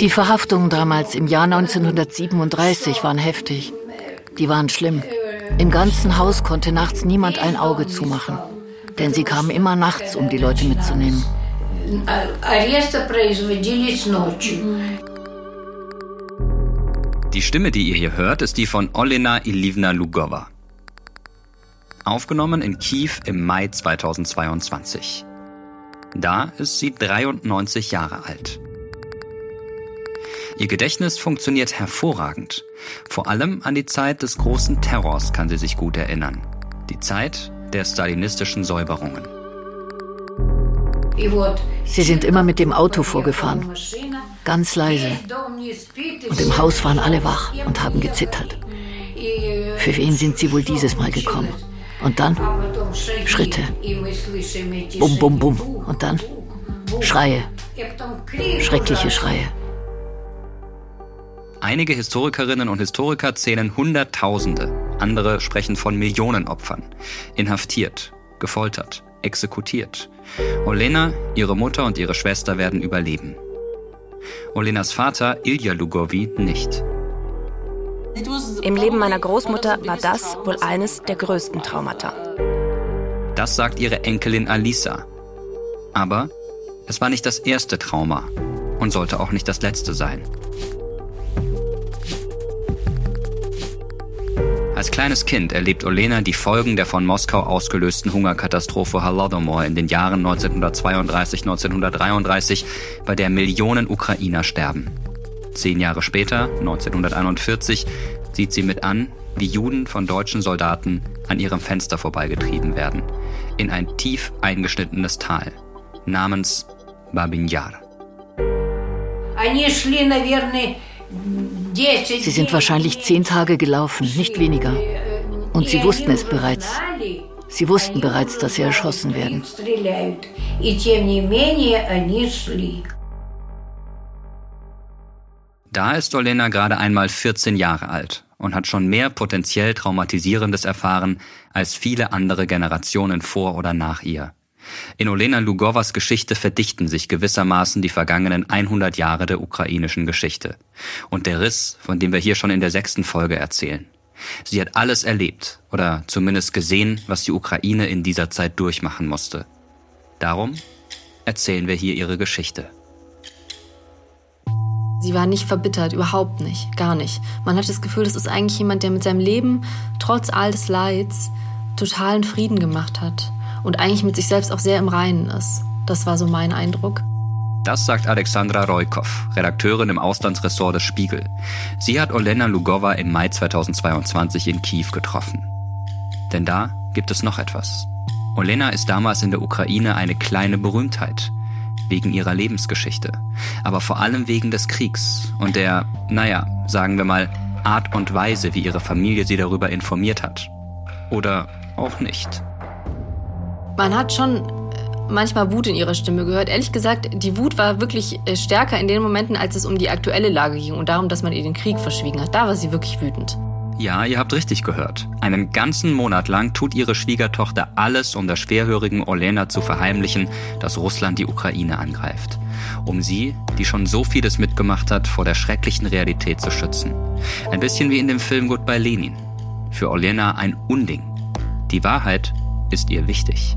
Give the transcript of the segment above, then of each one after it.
Die Verhaftungen damals im Jahr 1937 waren heftig. Die waren schlimm. Im ganzen Haus konnte nachts niemand ein Auge zumachen, denn sie kamen immer nachts, um die Leute mitzunehmen. Die Stimme, die ihr hier hört, ist die von Olena Ilivna Lugova. Aufgenommen in Kiew im Mai 2022. Da ist sie 93 Jahre alt. Ihr Gedächtnis funktioniert hervorragend. Vor allem an die Zeit des großen Terrors kann sie sich gut erinnern. Die Zeit der stalinistischen Säuberungen. Sie sind immer mit dem Auto vorgefahren, ganz leise. Und im Haus waren alle wach und haben gezittert. Für wen sind sie wohl dieses Mal gekommen? Und dann Schritte. Bum, bum, bum. Und dann Schreie. Schreckliche Schreie. Einige Historikerinnen und Historiker zählen Hunderttausende, andere sprechen von Millionen Opfern. Inhaftiert, gefoltert, exekutiert. Olena, ihre Mutter und ihre Schwester werden überleben. Olenas Vater, Ilja Lugovi, nicht. Im Leben meiner Großmutter war das wohl eines der größten Traumata. Das sagt ihre Enkelin Alisa. Aber es war nicht das erste Trauma und sollte auch nicht das letzte sein. Als kleines Kind erlebt Olena die Folgen der von Moskau ausgelösten Hungerkatastrophe Holodomor in den Jahren 1932-1933, bei der Millionen Ukrainer sterben. Zehn Jahre später, 1941, sieht sie mit an, wie Juden von deutschen Soldaten an ihrem Fenster vorbeigetrieben werden, in ein tief eingeschnittenes Tal namens Babin Yar. Sie sind wahrscheinlich zehn Tage gelaufen, nicht weniger. Und sie wussten es bereits. Sie wussten bereits, dass sie erschossen werden. Da ist Olena gerade einmal 14 Jahre alt und hat schon mehr potenziell Traumatisierendes erfahren als viele andere Generationen vor oder nach ihr. In Olena Lugovas Geschichte verdichten sich gewissermaßen die vergangenen 100 Jahre der ukrainischen Geschichte. Und der Riss, von dem wir hier schon in der sechsten Folge erzählen. Sie hat alles erlebt oder zumindest gesehen, was die Ukraine in dieser Zeit durchmachen musste. Darum erzählen wir hier ihre Geschichte. Sie war nicht verbittert, überhaupt nicht, gar nicht. Man hat das Gefühl, das ist eigentlich jemand, der mit seinem Leben, trotz all des Leids, totalen Frieden gemacht hat und eigentlich mit sich selbst auch sehr im Reinen ist. Das war so mein Eindruck. Das sagt Alexandra Roykov, Redakteurin im Auslandsressort des Spiegel. Sie hat Olena Lugova im Mai 2022 in Kiew getroffen. Denn da gibt es noch etwas. Olena ist damals in der Ukraine eine kleine Berühmtheit. Wegen ihrer Lebensgeschichte. Aber vor allem wegen des Kriegs und der, naja, sagen wir mal, Art und Weise, wie ihre Familie sie darüber informiert hat. Oder auch nicht. Man hat schon äh, manchmal Wut in ihrer Stimme gehört. Ehrlich gesagt, die Wut war wirklich äh, stärker in den Momenten, als es um die aktuelle Lage ging und darum, dass man ihr den Krieg verschwiegen hat. Da war sie wirklich wütend. Ja, ihr habt richtig gehört. Einen ganzen Monat lang tut ihre Schwiegertochter alles, um der schwerhörigen Olena zu verheimlichen, dass Russland die Ukraine angreift. Um sie, die schon so vieles mitgemacht hat, vor der schrecklichen Realität zu schützen. Ein bisschen wie in dem Film Goodbye Lenin. Für Olena ein Unding. Die Wahrheit ist ihr wichtig.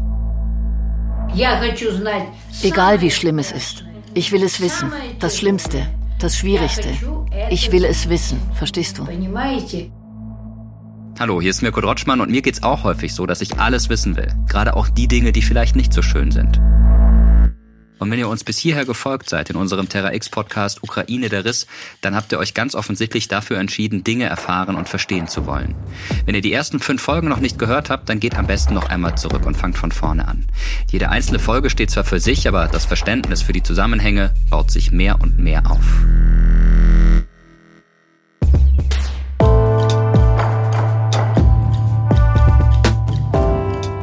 Egal wie schlimm es ist. Ich will es wissen. Das Schlimmste, das Schwierigste. Ich will es wissen. Verstehst du? Hallo, hier ist Mirko Drotschmann und mir geht's auch häufig so, dass ich alles wissen will. Gerade auch die Dinge, die vielleicht nicht so schön sind. Und wenn ihr uns bis hierher gefolgt seid in unserem Terra X Podcast Ukraine der Riss, dann habt ihr euch ganz offensichtlich dafür entschieden, Dinge erfahren und verstehen zu wollen. Wenn ihr die ersten fünf Folgen noch nicht gehört habt, dann geht am besten noch einmal zurück und fangt von vorne an. Jede einzelne Folge steht zwar für sich, aber das Verständnis für die Zusammenhänge baut sich mehr und mehr auf.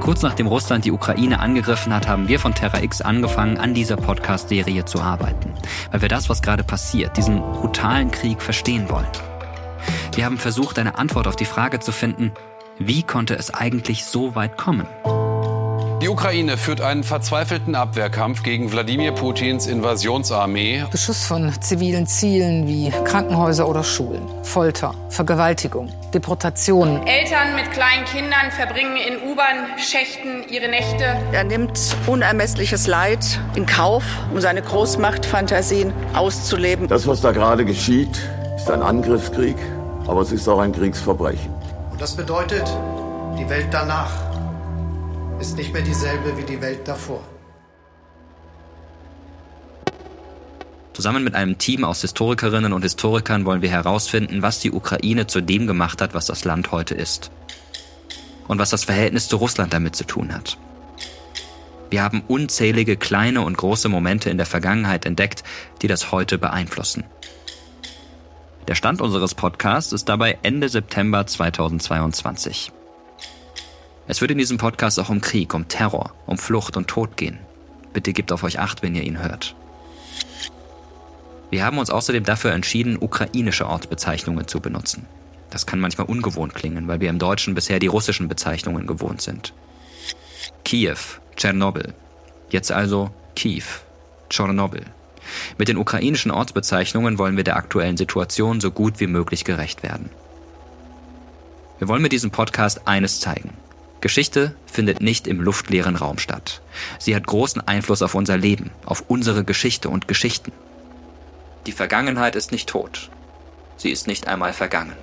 Kurz nachdem Russland die Ukraine angegriffen hat, haben wir von Terra X angefangen, an dieser Podcast-Serie zu arbeiten, weil wir das, was gerade passiert, diesen brutalen Krieg verstehen wollen. Wir haben versucht, eine Antwort auf die Frage zu finden, wie konnte es eigentlich so weit kommen? Die Ukraine führt einen verzweifelten Abwehrkampf gegen Wladimir Putins Invasionsarmee. Beschuss von zivilen Zielen wie Krankenhäuser oder Schulen, Folter, Vergewaltigung, Deportationen. Eltern mit kleinen Kindern verbringen in U-Bahn-Schächten ihre Nächte. Er nimmt unermessliches Leid in Kauf, um seine Großmachtfantasien auszuleben. Das, was da gerade geschieht, ist ein Angriffskrieg, aber es ist auch ein Kriegsverbrechen. Und das bedeutet, die Welt danach ist nicht mehr dieselbe wie die Welt davor. Zusammen mit einem Team aus Historikerinnen und Historikern wollen wir herausfinden, was die Ukraine zu dem gemacht hat, was das Land heute ist. Und was das Verhältnis zu Russland damit zu tun hat. Wir haben unzählige kleine und große Momente in der Vergangenheit entdeckt, die das heute beeinflussen. Der Stand unseres Podcasts ist dabei Ende September 2022. Es wird in diesem Podcast auch um Krieg, um Terror, um Flucht und Tod gehen. Bitte gebt auf euch acht, wenn ihr ihn hört. Wir haben uns außerdem dafür entschieden, ukrainische Ortsbezeichnungen zu benutzen. Das kann manchmal ungewohnt klingen, weil wir im Deutschen bisher die russischen Bezeichnungen gewohnt sind. Kiew, Tschernobyl. Jetzt also Kiew, Tschernobyl. Mit den ukrainischen Ortsbezeichnungen wollen wir der aktuellen Situation so gut wie möglich gerecht werden. Wir wollen mit diesem Podcast eines zeigen. Geschichte findet nicht im luftleeren Raum statt. Sie hat großen Einfluss auf unser Leben, auf unsere Geschichte und Geschichten. Die Vergangenheit ist nicht tot. Sie ist nicht einmal vergangen.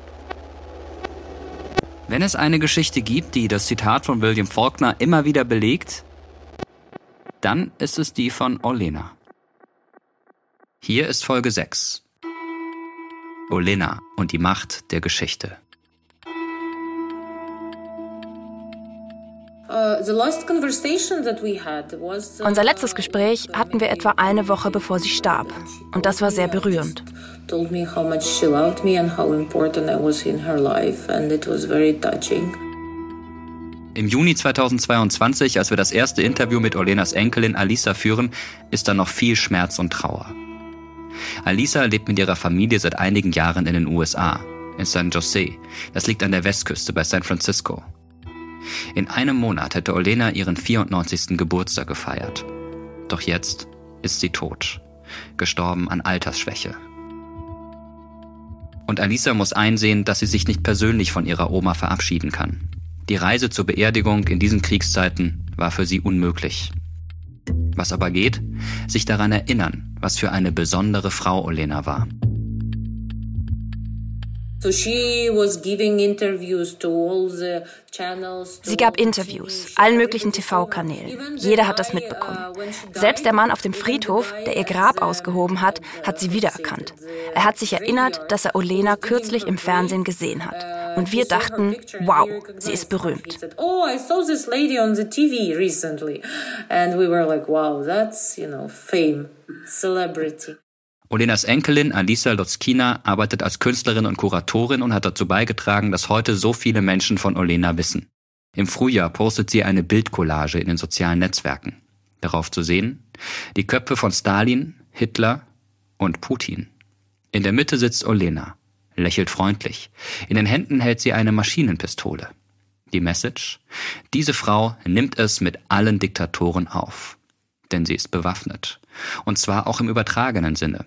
Wenn es eine Geschichte gibt, die das Zitat von William Faulkner immer wieder belegt, dann ist es die von Olena. Hier ist Folge 6. Olena und die Macht der Geschichte. Unser letztes Gespräch hatten wir etwa eine Woche bevor sie starb. Und das war sehr berührend. Im Juni 2022, als wir das erste Interview mit Olenas Enkelin Alisa führen, ist da noch viel Schmerz und Trauer. Alisa lebt mit ihrer Familie seit einigen Jahren in den USA, in San Jose. Das liegt an der Westküste bei San Francisco. In einem Monat hätte Olena ihren 94. Geburtstag gefeiert. Doch jetzt ist sie tot, gestorben an Altersschwäche. Und Alisa muss einsehen, dass sie sich nicht persönlich von ihrer Oma verabschieden kann. Die Reise zur Beerdigung in diesen Kriegszeiten war für sie unmöglich. Was aber geht? Sich daran erinnern, was für eine besondere Frau Olena war. Sie gab Interviews, allen möglichen TV-Kanälen. Jeder hat das mitbekommen. Selbst der Mann auf dem Friedhof, der ihr Grab ausgehoben hat, hat sie wiedererkannt. Er hat sich erinnert, dass er Olena kürzlich im Fernsehen gesehen hat. Und wir dachten, wow, sie ist berühmt. Oh, I saw this lady on the TV recently. And we were like, wow, that's, you know, fame, celebrity. Olenas Enkelin Alisa Lotzkina arbeitet als Künstlerin und Kuratorin und hat dazu beigetragen, dass heute so viele Menschen von Olena wissen. Im Frühjahr postet sie eine Bildcollage in den sozialen Netzwerken. Darauf zu sehen, die Köpfe von Stalin, Hitler und Putin. In der Mitte sitzt Olena, lächelt freundlich. In den Händen hält sie eine Maschinenpistole. Die Message? Diese Frau nimmt es mit allen Diktatoren auf. Denn sie ist bewaffnet. Und zwar auch im übertragenen Sinne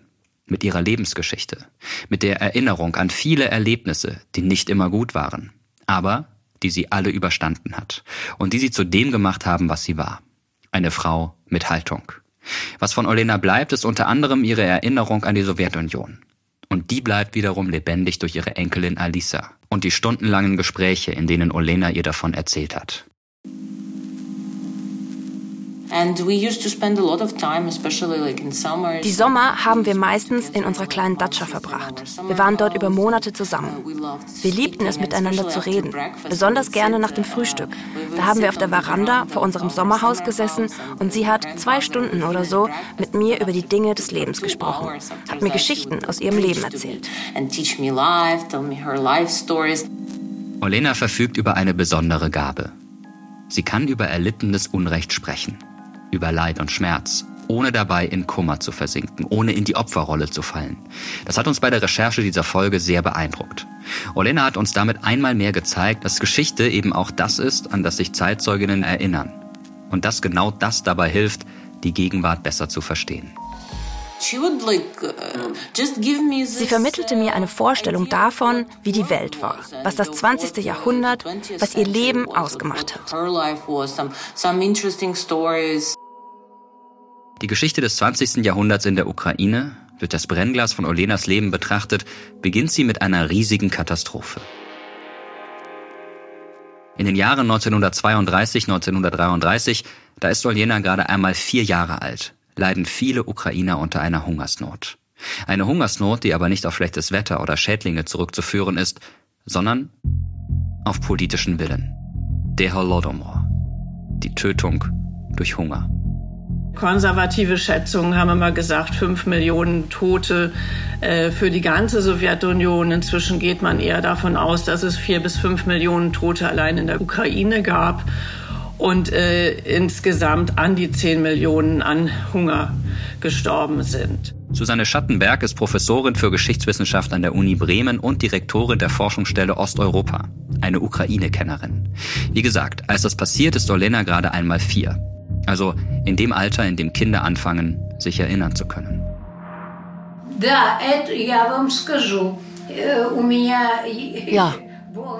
mit ihrer Lebensgeschichte, mit der Erinnerung an viele Erlebnisse, die nicht immer gut waren, aber die sie alle überstanden hat und die sie zu dem gemacht haben, was sie war. Eine Frau mit Haltung. Was von Olena bleibt, ist unter anderem ihre Erinnerung an die Sowjetunion. Und die bleibt wiederum lebendig durch ihre Enkelin Alisa und die stundenlangen Gespräche, in denen Olena ihr davon erzählt hat. Die Sommer haben wir meistens in unserer kleinen Datscha verbracht. Wir waren dort über Monate zusammen. Wir liebten es, miteinander zu reden, besonders gerne nach dem Frühstück. Da haben wir auf der Veranda vor unserem Sommerhaus gesessen und sie hat zwei Stunden oder so mit mir über die Dinge des Lebens gesprochen, hat mir Geschichten aus ihrem Leben erzählt. Olena verfügt über eine besondere Gabe. Sie kann über erlittenes Unrecht sprechen über Leid und Schmerz, ohne dabei in Kummer zu versinken, ohne in die Opferrolle zu fallen. Das hat uns bei der Recherche dieser Folge sehr beeindruckt. Olena hat uns damit einmal mehr gezeigt, dass Geschichte eben auch das ist, an das sich Zeitzeuginnen erinnern. Und dass genau das dabei hilft, die Gegenwart besser zu verstehen. Uh, Sie vermittelte mir eine Vorstellung davon, wie die Welt war, was das 20. Jahrhundert, was ihr Leben ausgemacht hat. Die Geschichte des 20. Jahrhunderts in der Ukraine, durch das Brennglas von Olenas Leben betrachtet, beginnt sie mit einer riesigen Katastrophe. In den Jahren 1932, 1933, da ist Olena gerade einmal vier Jahre alt leiden viele Ukrainer unter einer Hungersnot. Eine Hungersnot, die aber nicht auf schlechtes Wetter oder Schädlinge zurückzuführen ist, sondern auf politischen Willen. Der Holodomor. Die Tötung durch Hunger. Konservative Schätzungen haben immer gesagt, fünf Millionen Tote äh, für die ganze Sowjetunion. Inzwischen geht man eher davon aus, dass es vier bis fünf Millionen Tote allein in der Ukraine gab und äh, insgesamt an die 10 Millionen an Hunger gestorben sind. Susanne Schattenberg ist Professorin für Geschichtswissenschaft an der Uni Bremen und Direktorin der Forschungsstelle Osteuropa, eine Ukraine-Kennerin. Wie gesagt, als das passiert, ist Olena gerade einmal vier. Also in dem Alter, in dem Kinder anfangen, sich erinnern zu können. Ja,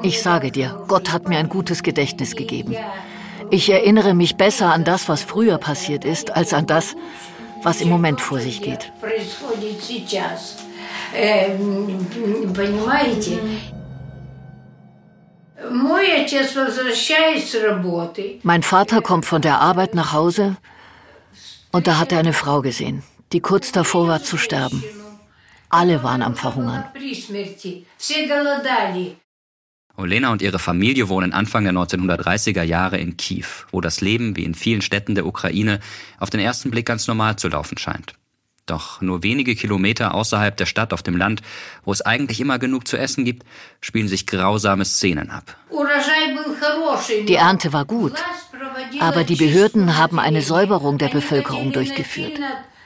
ich sage dir, Gott hat mir ein gutes Gedächtnis gegeben. Ich erinnere mich besser an das, was früher passiert ist, als an das, was im Moment vor sich geht. Mein Vater kommt von der Arbeit nach Hause und da hat er eine Frau gesehen, die kurz davor war zu sterben. Alle waren am Verhungern. Olena und ihre Familie wohnen Anfang der 1930er Jahre in Kiew, wo das Leben, wie in vielen Städten der Ukraine, auf den ersten Blick ganz normal zu laufen scheint. Doch nur wenige Kilometer außerhalb der Stadt auf dem Land, wo es eigentlich immer genug zu essen gibt, spielen sich grausame Szenen ab. Die Ernte war gut, aber die Behörden haben eine Säuberung der Bevölkerung durchgeführt.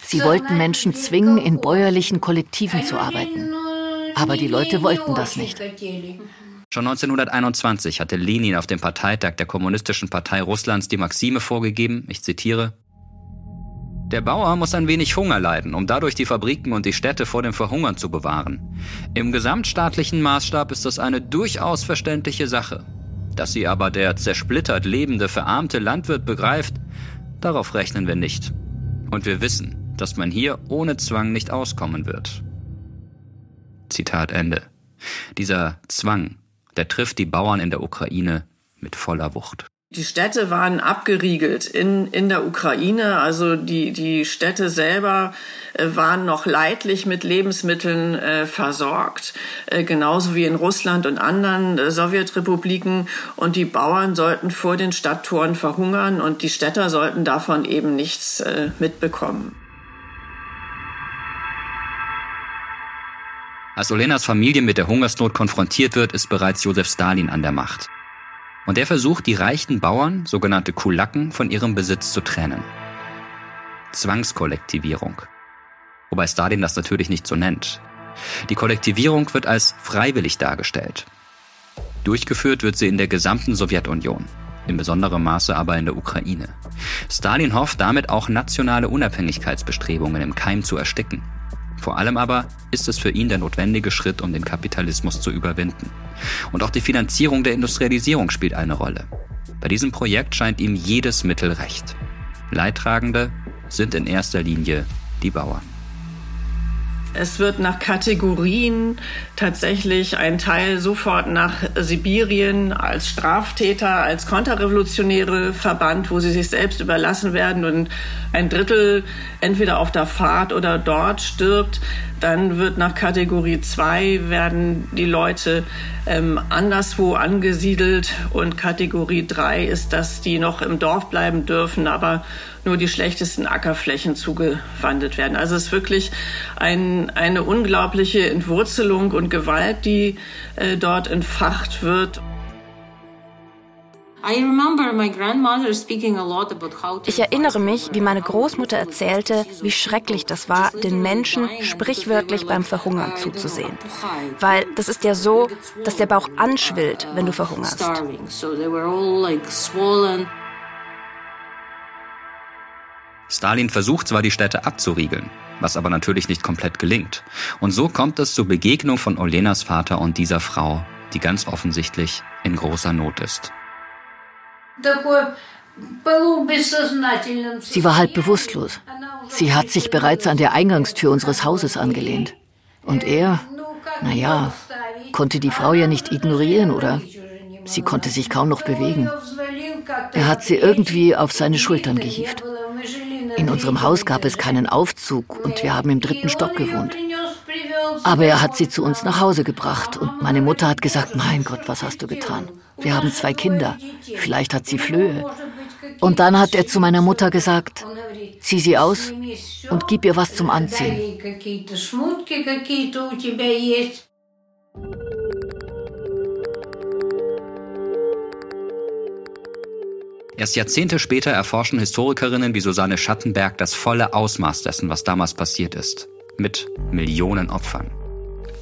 Sie wollten Menschen zwingen, in bäuerlichen Kollektiven zu arbeiten. Aber die Leute wollten das nicht. Schon 1921 hatte Lenin auf dem Parteitag der Kommunistischen Partei Russlands die Maxime vorgegeben, ich zitiere, der Bauer muss ein wenig Hunger leiden, um dadurch die Fabriken und die Städte vor dem Verhungern zu bewahren. Im gesamtstaatlichen Maßstab ist das eine durchaus verständliche Sache. Dass sie aber der zersplittert lebende, verarmte Landwirt begreift, darauf rechnen wir nicht. Und wir wissen, dass man hier ohne Zwang nicht auskommen wird. Zitat Ende. Dieser Zwang der trifft die Bauern in der Ukraine mit voller Wucht. Die Städte waren abgeriegelt in, in der Ukraine. Also die, die Städte selber äh, waren noch leidlich mit Lebensmitteln äh, versorgt, äh, genauso wie in Russland und anderen äh, Sowjetrepubliken. Und die Bauern sollten vor den Stadttoren verhungern und die Städter sollten davon eben nichts äh, mitbekommen. Als Olenas Familie mit der Hungersnot konfrontiert wird, ist bereits Josef Stalin an der Macht. Und er versucht, die reichen Bauern, sogenannte Kulaken, von ihrem Besitz zu trennen. Zwangskollektivierung. Wobei Stalin das natürlich nicht so nennt. Die Kollektivierung wird als freiwillig dargestellt. Durchgeführt wird sie in der gesamten Sowjetunion, in besonderem Maße aber in der Ukraine. Stalin hofft damit auch nationale Unabhängigkeitsbestrebungen im Keim zu ersticken. Vor allem aber ist es für ihn der notwendige Schritt, um den Kapitalismus zu überwinden. Und auch die Finanzierung der Industrialisierung spielt eine Rolle. Bei diesem Projekt scheint ihm jedes Mittel recht. Leidtragende sind in erster Linie die Bauern. Es wird nach Kategorien tatsächlich ein Teil sofort nach Sibirien als Straftäter, als Konterrevolutionäre verbannt, wo sie sich selbst überlassen werden und ein Drittel entweder auf der Fahrt oder dort stirbt. Dann wird nach Kategorie 2 werden die Leute ähm, anderswo angesiedelt und Kategorie 3 ist, dass die noch im Dorf bleiben dürfen, aber nur die schlechtesten Ackerflächen zugewandelt werden. Also es ist wirklich ein, eine unglaubliche Entwurzelung und Gewalt, die äh, dort entfacht wird. Ich erinnere mich, wie meine Großmutter erzählte, wie schrecklich das war, den Menschen sprichwörtlich beim Verhungern zuzusehen. Weil das ist ja so, dass der Bauch anschwillt, wenn du verhungerst. Stalin versucht zwar die Städte abzuriegeln, was aber natürlich nicht komplett gelingt. Und so kommt es zur Begegnung von Olenas Vater und dieser Frau, die ganz offensichtlich in großer Not ist. Sie war halb bewusstlos. Sie hat sich bereits an der Eingangstür unseres Hauses angelehnt. Und er, naja, konnte die Frau ja nicht ignorieren, oder? Sie konnte sich kaum noch bewegen. Er hat sie irgendwie auf seine Schultern gehievt. In unserem Haus gab es keinen Aufzug und wir haben im dritten Stock gewohnt. Aber er hat sie zu uns nach Hause gebracht und meine Mutter hat gesagt, mein Gott, was hast du getan? Wir haben zwei Kinder. Vielleicht hat sie Flöhe. Und dann hat er zu meiner Mutter gesagt, zieh sie aus und gib ihr was zum Anziehen. Erst Jahrzehnte später erforschen Historikerinnen wie Susanne Schattenberg das volle Ausmaß dessen, was damals passiert ist. Mit Millionen Opfern.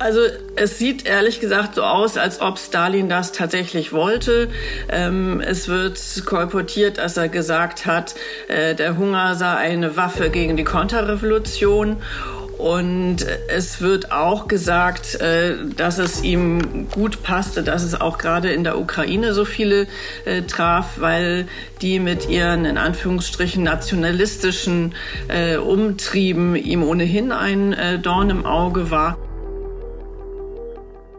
Also es sieht ehrlich gesagt so aus, als ob Stalin das tatsächlich wollte. Ähm, es wird kolportiert, dass er gesagt hat, äh, der Hunger sei eine Waffe gegen die Konterrevolution. Und es wird auch gesagt, äh, dass es ihm gut passte, dass es auch gerade in der Ukraine so viele äh, traf, weil die mit ihren in Anführungsstrichen nationalistischen äh, Umtrieben ihm ohnehin ein Dorn im Auge war.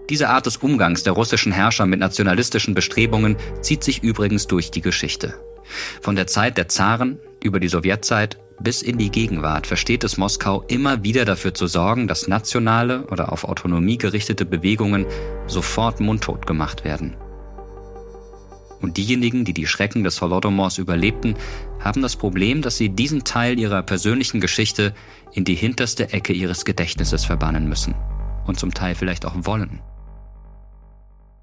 Diese Art des Umgangs der russischen Herrscher mit nationalistischen Bestrebungen zieht sich übrigens durch die Geschichte. Von der Zeit der Zaren über die Sowjetzeit bis in die Gegenwart versteht es Moskau immer wieder dafür zu sorgen, dass nationale oder auf Autonomie gerichtete Bewegungen sofort mundtot gemacht werden. Und diejenigen, die die Schrecken des Holodomors überlebten, haben das Problem, dass sie diesen Teil ihrer persönlichen Geschichte in die hinterste Ecke ihres Gedächtnisses verbannen müssen. Und zum Teil vielleicht auch wollen.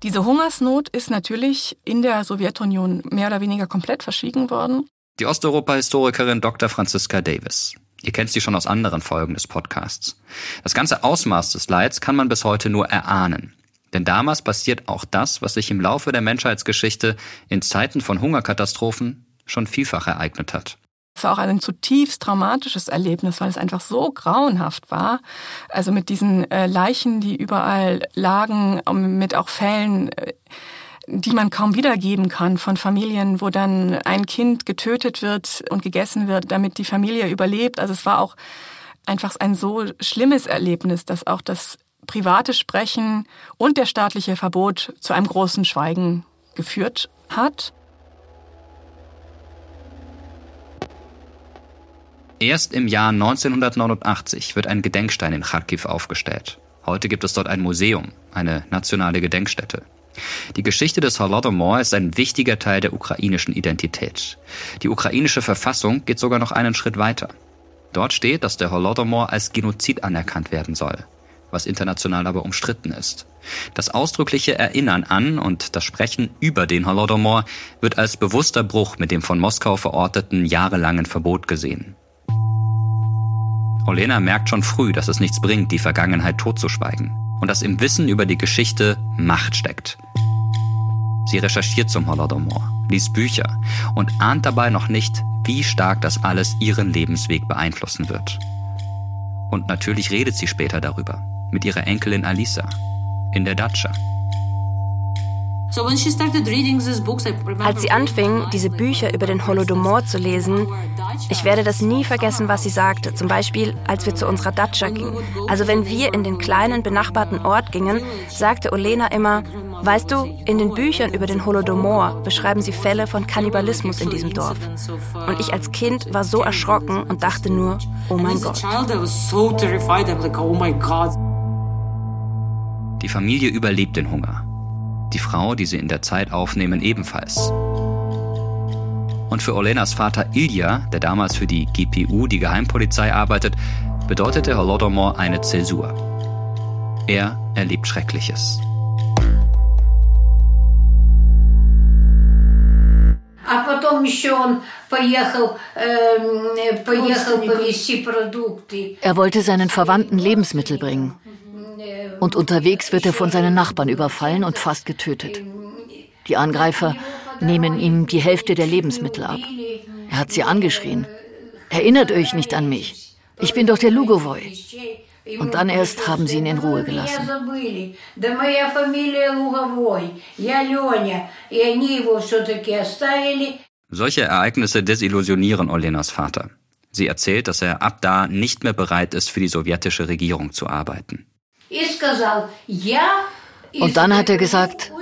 Diese Hungersnot ist natürlich in der Sowjetunion mehr oder weniger komplett verschwiegen worden. Die Osteuropa-Historikerin Dr. Franziska Davis. Ihr kennt sie schon aus anderen Folgen des Podcasts. Das ganze Ausmaß des Leids kann man bis heute nur erahnen. Denn damals passiert auch das, was sich im Laufe der Menschheitsgeschichte in Zeiten von Hungerkatastrophen schon vielfach ereignet hat. Es war auch ein zutiefst traumatisches Erlebnis, weil es einfach so grauenhaft war. Also mit diesen äh, Leichen, die überall lagen, mit auch Fällen, äh, die man kaum wiedergeben kann von Familien, wo dann ein Kind getötet wird und gegessen wird, damit die Familie überlebt. Also es war auch einfach ein so schlimmes Erlebnis, dass auch das private Sprechen und der staatliche Verbot zu einem großen Schweigen geführt hat. Erst im Jahr 1989 wird ein Gedenkstein in Kharkiv aufgestellt. Heute gibt es dort ein Museum, eine nationale Gedenkstätte. Die Geschichte des Holodomor ist ein wichtiger Teil der ukrainischen Identität. Die ukrainische Verfassung geht sogar noch einen Schritt weiter. Dort steht, dass der Holodomor als Genozid anerkannt werden soll, was international aber umstritten ist. Das ausdrückliche Erinnern an und das Sprechen über den Holodomor wird als bewusster Bruch mit dem von Moskau verorteten jahrelangen Verbot gesehen. Olena merkt schon früh, dass es nichts bringt, die Vergangenheit totzuschweigen und dass im Wissen über die Geschichte Macht steckt. Sie recherchiert zum Holodomor, liest Bücher und ahnt dabei noch nicht, wie stark das alles ihren Lebensweg beeinflussen wird. Und natürlich redet sie später darüber mit ihrer Enkelin Alisa in der Datscha. Als sie anfing, diese Bücher über den Holodomor zu lesen, ich werde das nie vergessen, was sie sagte. Zum Beispiel, als wir zu unserer Datscha gingen. Also wenn wir in den kleinen benachbarten Ort gingen, sagte Olena immer, weißt du, in den Büchern über den Holodomor beschreiben sie Fälle von Kannibalismus in diesem Dorf. Und ich als Kind war so erschrocken und dachte nur, oh mein Gott. Die Familie überlebt den Hunger die Frau, die sie in der Zeit aufnehmen, ebenfalls. Und für Olenas Vater Ilja, der damals für die GPU, die Geheimpolizei, arbeitet, bedeutet der Holodomor eine Zäsur. Er erlebt Schreckliches. Er wollte seinen Verwandten Lebensmittel bringen. Und unterwegs wird er von seinen Nachbarn überfallen und fast getötet. Die Angreifer nehmen ihm die Hälfte der Lebensmittel ab. Er hat sie angeschrien. erinnert euch nicht an mich. Ich bin doch der Lugovoy. Und dann erst haben sie ihn in Ruhe gelassen. Solche Ereignisse desillusionieren Olenas Vater. Sie erzählt, dass er ab da nicht mehr bereit ist, für die sowjetische Regierung zu arbeiten. Und dann hat er gesagt,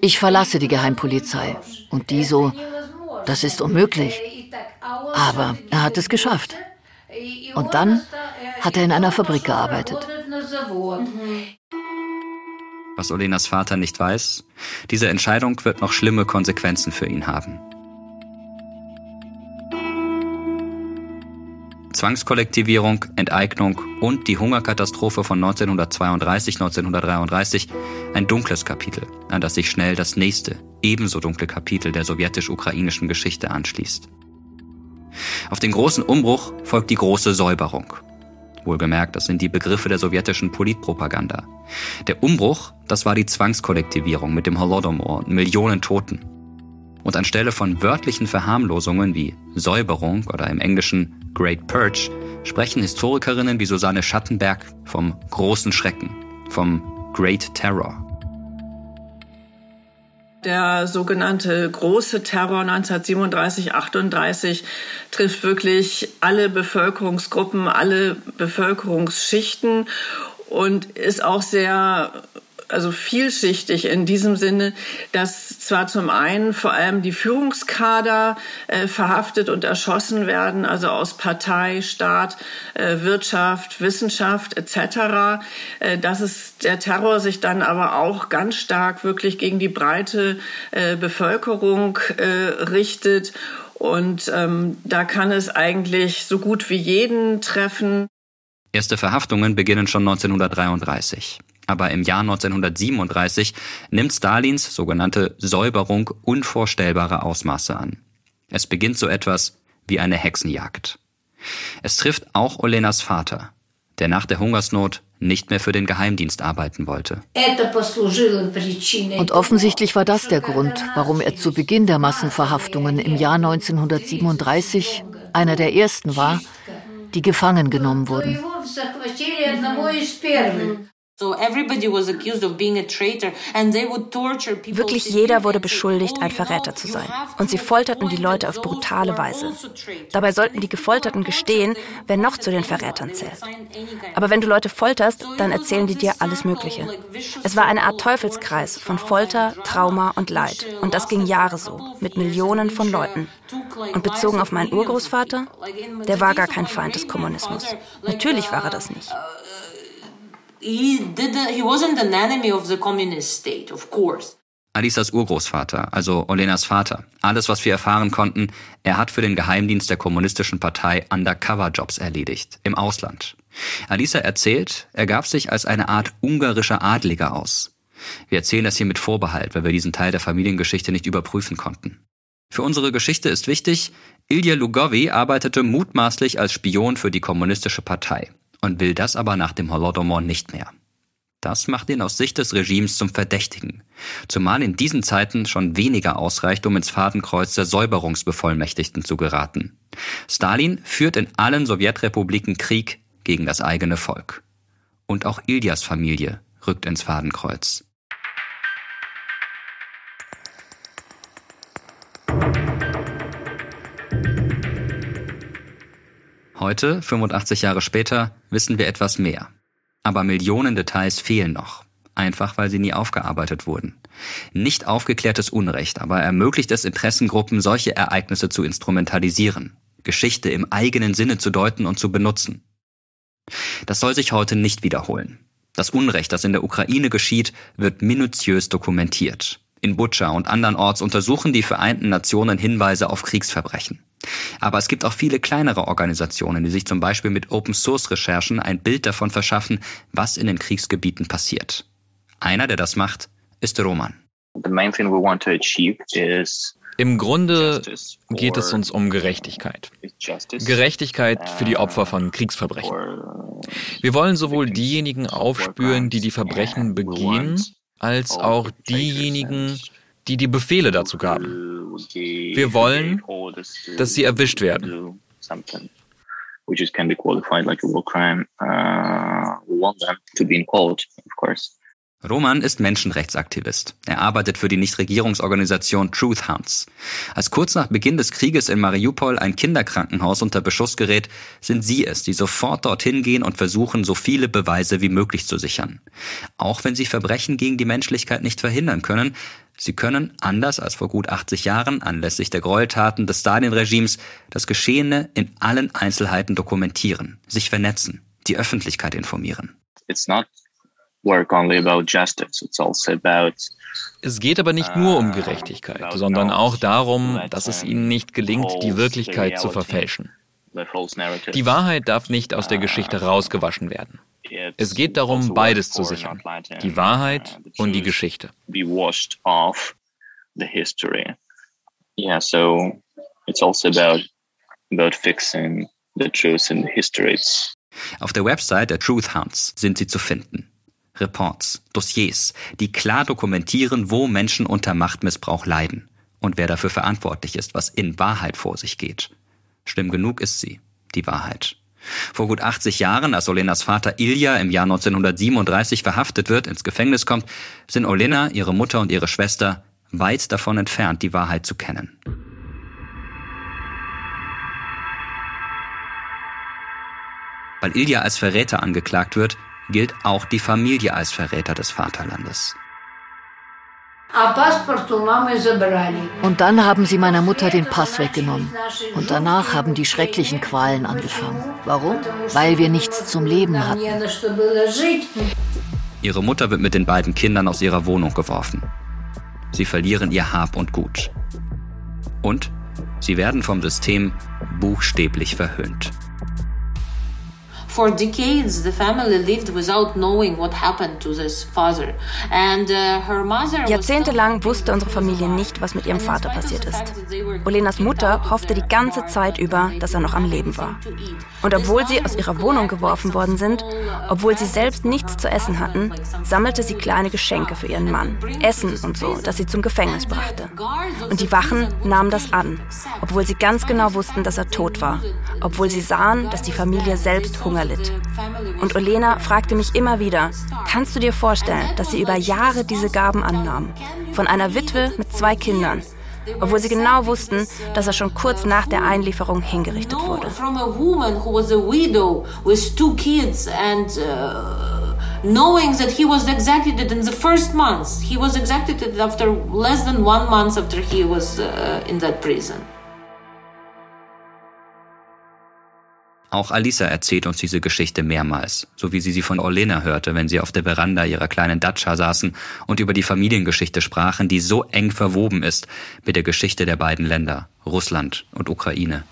ich verlasse die Geheimpolizei. Und die so, das ist unmöglich. Aber er hat es geschafft. Und dann hat er in einer Fabrik gearbeitet. Was Olenas Vater nicht weiß, diese Entscheidung wird noch schlimme Konsequenzen für ihn haben. Zwangskollektivierung, Enteignung und die Hungerkatastrophe von 1932, 1933 ein dunkles Kapitel, an das sich schnell das nächste, ebenso dunkle Kapitel der sowjetisch-ukrainischen Geschichte anschließt. Auf den großen Umbruch folgt die große Säuberung. Wohlgemerkt, das sind die Begriffe der sowjetischen Politpropaganda. Der Umbruch, das war die Zwangskollektivierung mit dem Holodomor und Millionen Toten. Und anstelle von wörtlichen Verharmlosungen wie Säuberung oder im Englischen Great Purge sprechen Historikerinnen wie Susanne Schattenberg vom großen Schrecken, vom Great Terror. Der sogenannte große Terror 1937-38 trifft wirklich alle Bevölkerungsgruppen, alle Bevölkerungsschichten und ist auch sehr also vielschichtig in diesem Sinne, dass zwar zum einen vor allem die Führungskader äh, verhaftet und erschossen werden, also aus Partei, Staat, äh, Wirtschaft, Wissenschaft etc., äh, dass es der Terror sich dann aber auch ganz stark wirklich gegen die breite äh, Bevölkerung äh, richtet. Und ähm, da kann es eigentlich so gut wie jeden treffen. Erste Verhaftungen beginnen schon 1933. Aber im Jahr 1937 nimmt Stalins sogenannte Säuberung unvorstellbare Ausmaße an. Es beginnt so etwas wie eine Hexenjagd. Es trifft auch Olenas Vater, der nach der Hungersnot nicht mehr für den Geheimdienst arbeiten wollte. Und offensichtlich war das der Grund, warum er zu Beginn der Massenverhaftungen im Jahr 1937 einer der ersten war, die gefangen genommen wurden. Wirklich jeder wurde beschuldigt, ein Verräter zu sein. Und sie folterten die Leute auf brutale Weise. Also Dabei sollten die Gefolterten gestehen, wer noch zu den Verrätern zählt. Aber wenn du Leute folterst, dann erzählen die dir alles Mögliche. Es war eine Art Teufelskreis von Folter, Trauma und Leid. Und das ging Jahre so, mit Millionen von Leuten. Und bezogen auf meinen Urgroßvater, der war gar kein Feind des Kommunismus. Natürlich war er das nicht he didn't, he wasn't an enemy of the communist state, of course. Alisas Urgroßvater, also Olenas Vater. Alles, was wir erfahren konnten, er hat für den Geheimdienst der kommunistischen Partei Undercover-Jobs erledigt, im Ausland. Alisa erzählt, er gab sich als eine Art ungarischer Adliger aus. Wir erzählen das hier mit Vorbehalt, weil wir diesen Teil der Familiengeschichte nicht überprüfen konnten. Für unsere Geschichte ist wichtig, Ilya Lugovi arbeitete mutmaßlich als Spion für die kommunistische Partei und will das aber nach dem Holodomor nicht mehr. Das macht ihn aus Sicht des Regimes zum Verdächtigen, zumal in diesen Zeiten schon weniger ausreicht, um ins Fadenkreuz der Säuberungsbevollmächtigten zu geraten. Stalin führt in allen Sowjetrepubliken Krieg gegen das eigene Volk. Und auch Ilias Familie rückt ins Fadenkreuz. Heute, 85 Jahre später, wissen wir etwas mehr. Aber Millionen Details fehlen noch. Einfach weil sie nie aufgearbeitet wurden. Nicht aufgeklärtes Unrecht, aber ermöglicht es Interessengruppen, solche Ereignisse zu instrumentalisieren, Geschichte im eigenen Sinne zu deuten und zu benutzen. Das soll sich heute nicht wiederholen. Das Unrecht, das in der Ukraine geschieht, wird minutiös dokumentiert. In Butscha und andernorts untersuchen die Vereinten Nationen Hinweise auf Kriegsverbrechen. Aber es gibt auch viele kleinere Organisationen, die sich zum Beispiel mit Open-Source-Recherchen ein Bild davon verschaffen, was in den Kriegsgebieten passiert. Einer, der das macht, ist Roman. Im Grunde geht es uns um Gerechtigkeit. Gerechtigkeit für die Opfer von Kriegsverbrechen. Wir wollen sowohl diejenigen aufspüren, die die Verbrechen begehen, als auch diejenigen, die die Befehle dazu gaben. Wir wollen, dass sie erwischt werden. uh, we want them to be involved, of course. Roman ist Menschenrechtsaktivist. Er arbeitet für die Nichtregierungsorganisation Truth Hounds. Als kurz nach Beginn des Krieges in Mariupol ein Kinderkrankenhaus unter Beschuss gerät, sind sie es, die sofort dorthin gehen und versuchen, so viele Beweise wie möglich zu sichern. Auch wenn sie Verbrechen gegen die Menschlichkeit nicht verhindern können, sie können, anders als vor gut 80 Jahren anlässlich der Gräueltaten des Stalin-Regimes, das Geschehene in allen Einzelheiten dokumentieren, sich vernetzen, die Öffentlichkeit informieren. It's not work only about justice. It's also about es geht aber nicht nur um Gerechtigkeit, sondern auch darum, dass es ihnen nicht gelingt, die Wirklichkeit zu verfälschen. Die Wahrheit darf nicht aus der Geschichte rausgewaschen werden. Es geht darum, beides zu sichern, die Wahrheit und die Geschichte. Yeah, so it's also about about fixing the truth in the history. Auf der Website der Truth Hounds sind sie zu finden. Reports, Dossiers, die klar dokumentieren, wo Menschen unter Machtmissbrauch leiden und wer dafür verantwortlich ist, was in Wahrheit vor sich geht. Schlimm genug ist sie, die Wahrheit. Vor gut 80 Jahren, als Olenas Vater Ilja im Jahr 1937 verhaftet wird, ins Gefängnis kommt, sind Olena, ihre Mutter und ihre Schwester weit davon entfernt, die Wahrheit zu kennen. Weil Ilja als Verräter angeklagt wird, gilt auch die Familie als Verräter des Vaterlandes. Und dann haben sie meiner Mutter den Pass weggenommen. Und danach haben die schrecklichen Qualen angefangen. Warum? Weil wir nichts zum Leben hatten. Ihre Mutter wird mit den beiden Kindern aus ihrer Wohnung geworfen. Sie verlieren ihr Hab und Gut. Und sie werden vom System buchstäblich verhöhnt. For decades, the family lived without knowing what happened to this father. And uh, her mother Jahrzehntelang wusste unsere Familie nicht, was mit ihrem Vater passiert ist. Olenas Mutter hoffte die ganze Zeit über, dass er noch am Leben war. Und obwohl sie aus ihrer Wohnung geworfen worden sind, obwohl sie selbst nichts zu essen hatten, sammelte sie kleine Geschenke für ihren Mann, Essen und so, das sie zum Gefängnis brachte. Und die Wachen nahmen das an, obwohl sie ganz genau wussten, dass er tot war, obwohl sie sahen, dass die Familie selbst Hunger litt. Und Olena fragte mich immer wieder, kannst du dir vorstellen, dass sie über Jahre diese Gaben annahm? Von einer Witwe mit zwei Kindern, obwohl sie genau wussten, dass er schon kurz nach der Einlieferung hingerichtet wurde. knowing that he was executed in the first months. He was executed after less than one month after he was uh, in that prison. Auch Alisa erzählt uns diese Geschichte mehrmals, so wie sie sie von Orlena hörte, wenn sie auf der Veranda ihrer kleinen Datscha saßen und über die Familiengeschichte sprachen, die so eng verwoben ist mit der Geschichte der beiden Länder, Russland und Ukraine.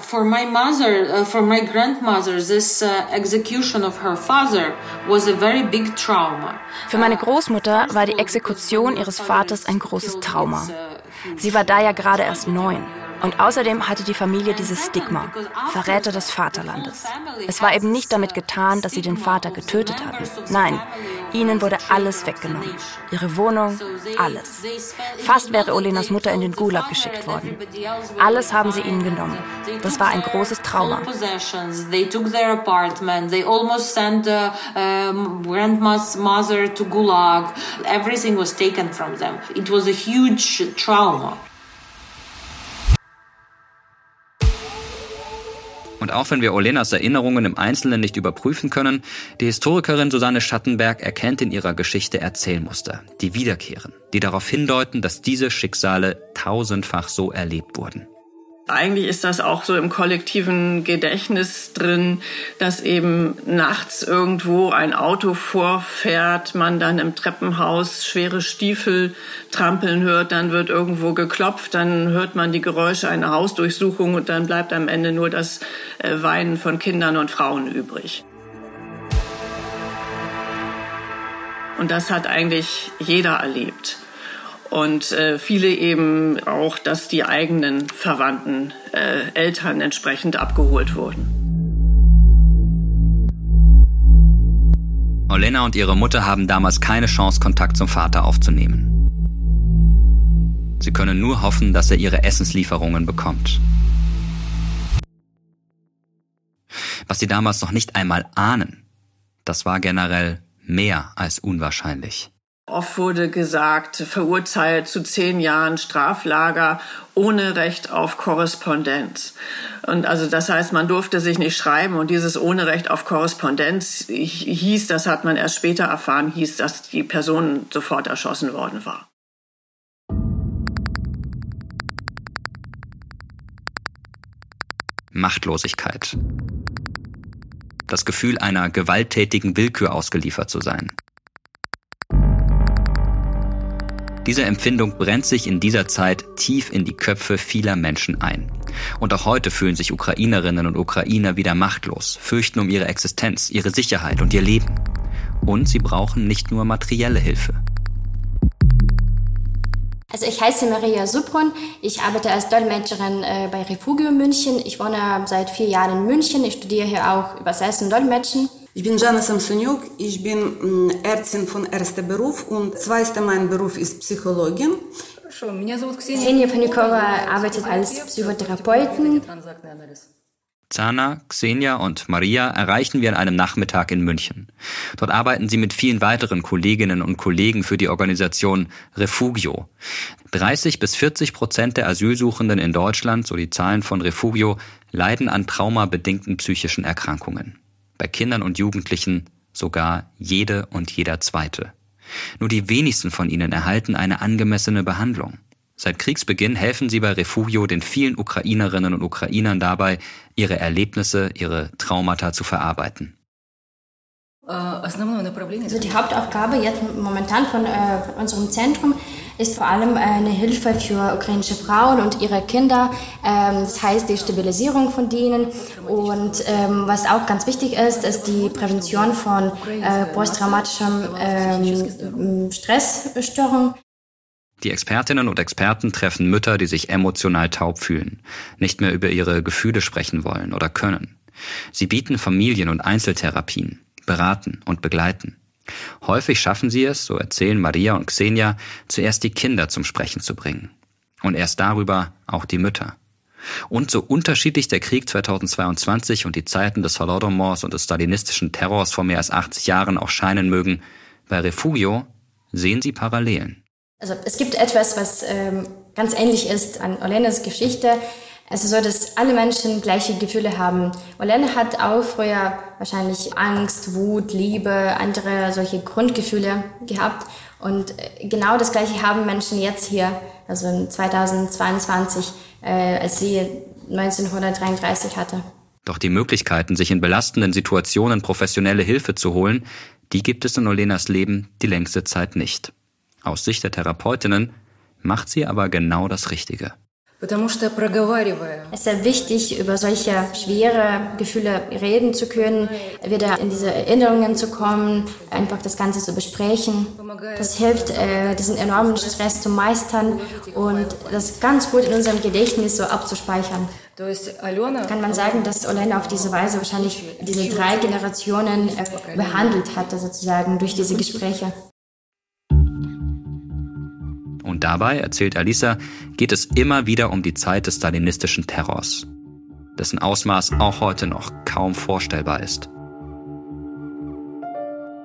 for my mother, uh, for my grandmother, this uh, execution of her father was a very big trauma. Für meine Großmutter war die Exekution ihres Vaters ein großes Trauma. Sie war da ja gerade erst neun. Und außerdem hatte die Familie dieses Stigma, Verräter des Vaterlandes. Es war eben nicht damit getan, dass sie den Vater getötet hatten. Nein, ihnen wurde alles weggenommen. Ihre Wohnung, alles. Fast wäre Olenas Mutter in den Gulag geschickt worden. Alles haben sie ihnen genommen. Das war ein großes Trauma. Everything was taken from them. It was a huge trauma. Und auch wenn wir Olenas Erinnerungen im Einzelnen nicht überprüfen können, die Historikerin Susanne Schattenberg erkennt in ihrer Geschichte Erzählmuster, die wiederkehren, die darauf hindeuten, dass diese Schicksale tausendfach so erlebt wurden. Eigentlich ist das auch so im kollektiven Gedächtnis drin, dass eben nachts irgendwo ein Auto vorfährt, man dann im Treppenhaus schwere Stiefel trampeln hört, dann wird irgendwo geklopft, dann hört man die Geräusche einer Hausdurchsuchung und dann bleibt am Ende nur das äh, Weinen von Kindern und Frauen übrig. Und das hat eigentlich jeder erlebt und äh, viele eben auch, dass die eigenen Verwandten, äh, Eltern entsprechend abgeholt wurden. Olena und ihre Mutter haben damals keine Chance, Kontakt zum Vater aufzunehmen. Sie können nur hoffen, dass er ihre Essenslieferungen bekommt. Was sie damals noch nicht einmal ahnen, das war generell mehr als unwahrscheinlich. Oft wurde gesagt, verurteilt zu zehn Jahren Straflager ohne Recht auf Korrespondenz. Und also das heißt, man durfte sich nicht schreiben und dieses ohne Recht auf Korrespondenz hieß, das hat man erst später erfahren, hieß, dass die Person sofort erschossen worden war. Machtlosigkeit. Das Gefühl einer gewalttätigen Willkür ausgeliefert zu sein. Diese Empfindung brennt sich in dieser Zeit tief in die Köpfe vieler Menschen ein. Und auch heute fühlen sich Ukrainerinnen und Ukrainer wieder machtlos, fürchten um ihre Existenz, ihre Sicherheit und ihr Leben. Und sie brauchen nicht nur materielle Hilfe. Also ich heiße Maria Subrun, ich arbeite als Dolmetscherin äh, bei Refugio München. Ich wohne seit vier Jahren in München, ich studiere hier auch Übersetzen und Dolmetschen. Ich bin Jana Samsoniuk, ich bin Ärztin von erster Beruf und zweiter mein Beruf ist Psychologin. Xenia Panikova arbeitet als Psychotherapeutin. Zana, Xenia und Maria erreichen wir an einem Nachmittag in München. Dort arbeiten sie mit vielen weiteren Kolleginnen und Kollegen für die Organisation Refugio. 30 bis 40 Prozent der Asylsuchenden in Deutschland, so die Zahlen von Refugio, leiden an traumabedingten psychischen Erkrankungen bei Kindern und Jugendlichen sogar jede und jeder zweite. Nur die wenigsten von ihnen erhalten eine angemessene Behandlung. Seit Kriegsbeginn helfen sie bei Refugio den vielen Ukrainerinnen und Ukrainern dabei, ihre Erlebnisse, ihre Traumata zu verarbeiten. Also die Hauptaufgabe jetzt momentan von äh, unserem Zentrum ist vor allem eine Hilfe für ukrainische Frauen und ihre Kinder. Ähm, das heißt die Stabilisierung von denen. Und ähm, was auch ganz wichtig ist, ist die Prävention von äh, posttraumatischem ähm, Stressstörung. Die Expertinnen und Experten treffen Mütter, die sich emotional taub fühlen, nicht mehr über ihre Gefühle sprechen wollen oder können. Sie bieten Familien- und Einzeltherapien beraten und begleiten. Häufig schaffen sie es, so erzählen Maria und Xenia, zuerst die Kinder zum Sprechen zu bringen. Und erst darüber auch die Mütter. Und so unterschiedlich der Krieg 2022 und die Zeiten des Holodomors und des stalinistischen Terrors vor mehr als 80 Jahren auch scheinen mögen, bei Refugio sehen sie Parallelen. Also es gibt etwas, was ähm, ganz ähnlich ist an Olenas Geschichte. Also so, dass alle Menschen gleiche Gefühle haben. Olena hat auch früher wahrscheinlich Angst, Wut, Liebe, andere solche Grundgefühle gehabt. Und äh, genau das Gleiche haben Menschen jetzt hier, also in 2022, äh, als sie 1933 hatte. Doch die Möglichkeiten, sich in belastenden Situationen professionelle Hilfe zu holen, die gibt es in Olenas Leben die längste Zeit nicht. Aus Sicht der Therapeutinnen macht sie aber genau das Richtige. Es ist sehr wichtig, über solche schwere Gefühle reden zu können, wieder in diese Erinnerungen zu kommen, einfach das Ganze zu besprechen. Das hilft, äh, diesen enormen Stress zu meistern und das ganz gut in unserem Gedächtnis so abzuspeichern. Kann man sagen, dass Olena auf diese Weise wahrscheinlich diese drei Generationen äh, behandelt hatte, sozusagen, durch diese Gespräche. Und dabei, erzählt Alisa, geht es immer wieder um die Zeit des stalinistischen Terrors, dessen Ausmaß auch heute noch kaum vorstellbar ist.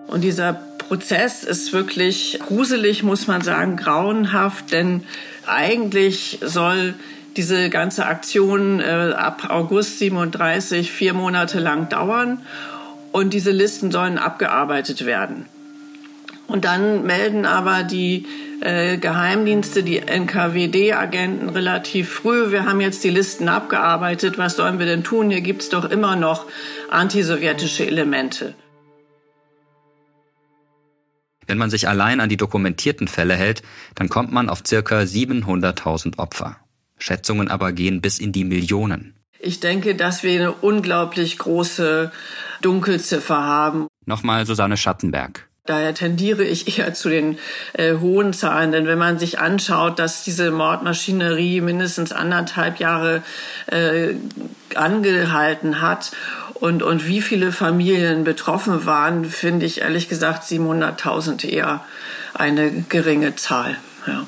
Und dieser Prozess ist wirklich gruselig, muss man sagen, grauenhaft, denn eigentlich soll diese ganze Aktion äh, ab August 37 vier Monate lang dauern und diese Listen sollen abgearbeitet werden. Und dann melden aber die äh, Geheimdienste, die NKWD-Agenten relativ früh. Wir haben jetzt die Listen abgearbeitet. Was sollen wir denn tun? Hier gibt es doch immer noch antisowjetische Elemente. Wenn man sich allein an die dokumentierten Fälle hält, dann kommt man auf circa 700.000 Opfer. Schätzungen aber gehen bis in die Millionen. Ich denke, dass wir eine unglaublich große Dunkelziffer haben. Nochmal Susanne Schattenberg. Daher tendiere ich eher zu den äh, hohen Zahlen, denn wenn man sich anschaut, dass diese Mordmaschinerie mindestens anderthalb Jahre äh, angehalten hat und, und wie viele Familien betroffen waren, finde ich ehrlich gesagt 700.000 eher eine geringe Zahl. Ja.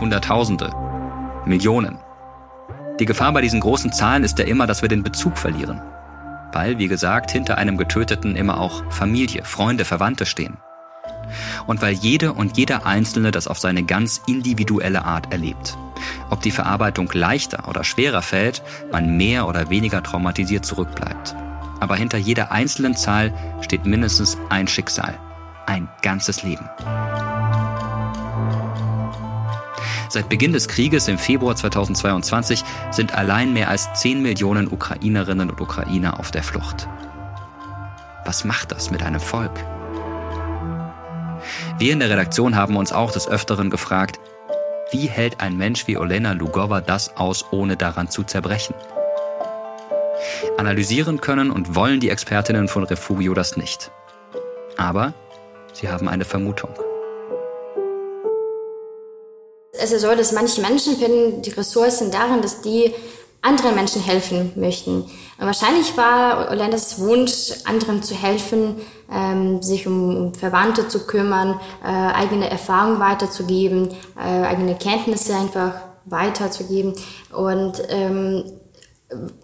Hunderttausende, Millionen. Die Gefahr bei diesen großen Zahlen ist ja immer, dass wir den Bezug verlieren. Weil, wie gesagt, hinter einem Getöteten immer auch Familie, Freunde, Verwandte stehen. Und weil jede und jeder Einzelne das auf seine ganz individuelle Art erlebt. Ob die Verarbeitung leichter oder schwerer fällt, man mehr oder weniger traumatisiert zurückbleibt. Aber hinter jeder einzelnen Zahl steht mindestens ein Schicksal. Ein ganzes Leben. Seit Beginn des Krieges im Februar 2022 sind allein mehr als 10 Millionen Ukrainerinnen und Ukrainer auf der Flucht. Was macht das mit einem Volk? Wir in der Redaktion haben uns auch des Öfteren gefragt, wie hält ein Mensch wie Olena Lugova das aus, ohne daran zu zerbrechen? Analysieren können und wollen die Expertinnen von Refugio das nicht. Aber sie haben eine Vermutung. Es ist so, dass manche Menschen finden die Ressourcen darin, dass die anderen Menschen helfen möchten. Und wahrscheinlich war Olendas Wunsch, anderen zu helfen, ähm, sich um Verwandte zu kümmern, äh, eigene Erfahrungen weiterzugeben, äh, eigene Kenntnisse einfach weiterzugeben. Und ähm,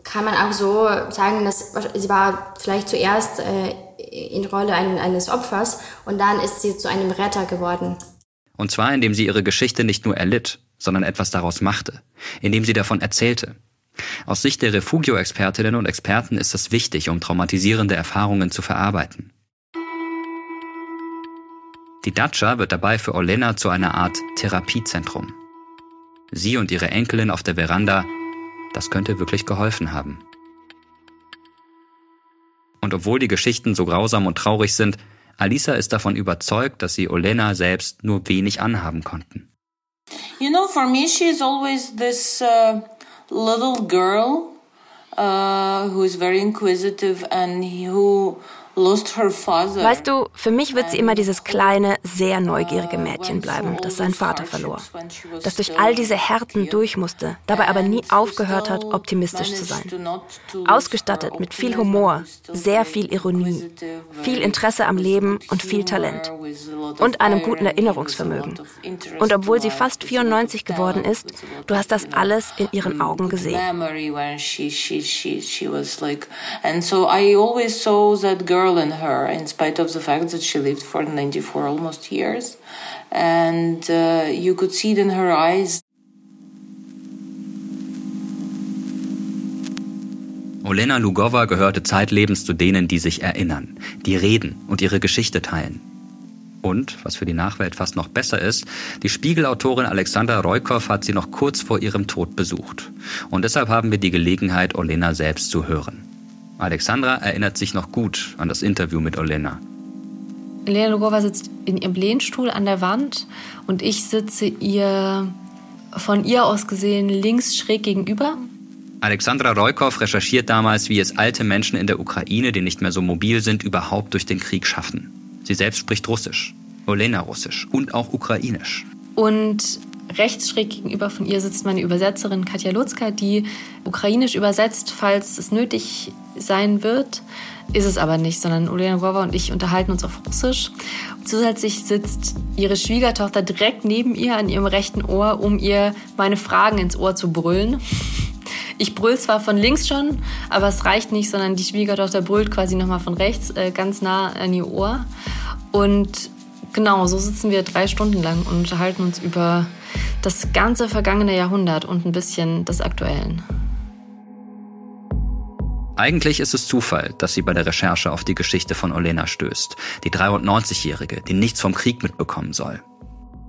kann man auch so sagen, dass sie war vielleicht zuerst äh, in Rolle eines Opfers und dann ist sie zu einem Retter geworden. Und zwar, indem sie ihre Geschichte nicht nur erlitt, sondern etwas daraus machte, indem sie davon erzählte. Aus Sicht der Refugio-Expertinnen und Experten ist das wichtig, um traumatisierende Erfahrungen zu verarbeiten. Die Dacia wird dabei für Olena zu einer Art Therapiezentrum. Sie und ihre Enkelin auf der Veranda, das könnte wirklich geholfen haben. Und obwohl die Geschichten so grausam und traurig sind, Alisa ist davon überzeugt, dass sie Olena selbst nur wenig anhaben konnten. You know, for me, she's always this uh, little girl uh, who is very inquisitive and who Weißt du, für mich wird sie immer dieses kleine, sehr neugierige Mädchen bleiben, das seinen Vater verlor. Das durch all diese Härten durch musste, dabei aber nie aufgehört hat, optimistisch zu sein. Ausgestattet mit viel Humor, sehr viel Ironie, viel Interesse am Leben und viel Talent. Und einem guten Erinnerungsvermögen. Und obwohl sie fast 94 geworden ist, du hast das alles in ihren Augen gesehen. Girl in her, in spite of the fact that she lived for 94 almost years. And uh, you could see it in her eyes. Olena Lugova gehörte zeitlebens zu denen, die sich erinnern, die reden und ihre Geschichte teilen. Und, was für die Nachwelt fast noch besser ist, die Spiegelautorin Alexandra Roykov hat sie noch kurz vor ihrem Tod besucht. Und deshalb haben wir die Gelegenheit, Olena selbst zu hören. Alexandra erinnert sich noch gut an das Interview mit Olena. Lena Lugova sitzt in ihrem Lehnstuhl an der Wand und ich sitze ihr von ihr aus gesehen links schräg gegenüber. Alexandra Roykov recherchiert damals, wie es alte Menschen in der Ukraine, die nicht mehr so mobil sind, überhaupt durch den Krieg schaffen. Sie selbst spricht Russisch, Olena Russisch und auch Ukrainisch. Und Rechts schräg gegenüber von ihr sitzt meine Übersetzerin Katja Lutzka, die ukrainisch übersetzt, falls es nötig sein wird. Ist es aber nicht, sondern Olena Gova und ich unterhalten uns auf Russisch. Zusätzlich sitzt ihre Schwiegertochter direkt neben ihr an ihrem rechten Ohr, um ihr meine Fragen ins Ohr zu brüllen. Ich brüll zwar von links schon, aber es reicht nicht, sondern die Schwiegertochter brüllt quasi nochmal von rechts äh, ganz nah an ihr Ohr. Und genau, so sitzen wir drei Stunden lang und unterhalten uns über das ganze vergangene Jahrhundert und ein bisschen des aktuellen. Eigentlich ist es Zufall, dass sie bei der Recherche auf die Geschichte von Olena stößt, die 93-Jährige, die nichts vom Krieg mitbekommen soll.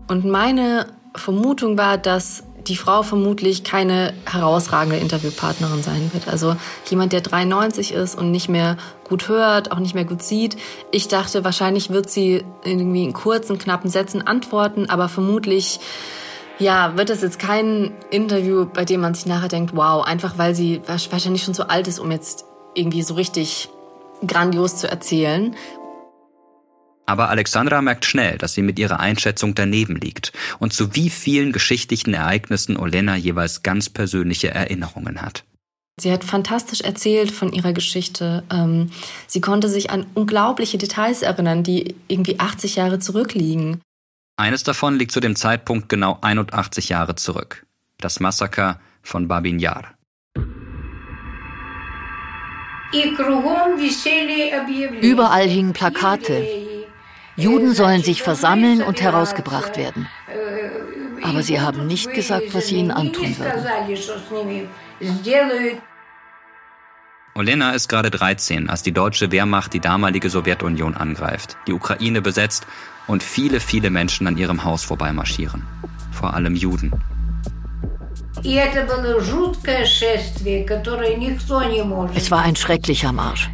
Und meine Vermutung war, dass die Frau vermutlich keine herausragende Interviewpartnerin sein wird. Also jemand, der 93 ist und nicht mehr gut hört, auch nicht mehr gut sieht. Ich dachte, wahrscheinlich wird sie irgendwie in kurzen, knappen Sätzen antworten, aber vermutlich ja, wird das jetzt kein Interview, bei dem man sich nachher denkt, wow, einfach weil sie wahrscheinlich schon zu alt ist, um jetzt irgendwie so richtig grandios zu erzählen. Aber Alexandra merkt schnell, dass sie mit ihrer Einschätzung daneben liegt und zu wie vielen geschichtlichen Ereignissen Olena jeweils ganz persönliche Erinnerungen hat. Sie hat fantastisch erzählt von ihrer Geschichte. Ähm, sie konnte sich an unglaubliche Details erinnern, die irgendwie 80 Jahre zurückliegen. Eines davon liegt zu dem Zeitpunkt genau 81 Jahre zurück. Das Massaker von Babin Yar. Überall hingen Plakate. Juden sollen sich versammeln und herausgebracht werden. Aber sie haben nicht gesagt, was sie ihnen antun würden. Olena ist gerade 13, als die deutsche Wehrmacht die damalige Sowjetunion angreift, die Ukraine besetzt und viele, viele Menschen an ihrem Haus vorbeimarschieren. Vor allem Juden. Es war ein schrecklicher Marsch,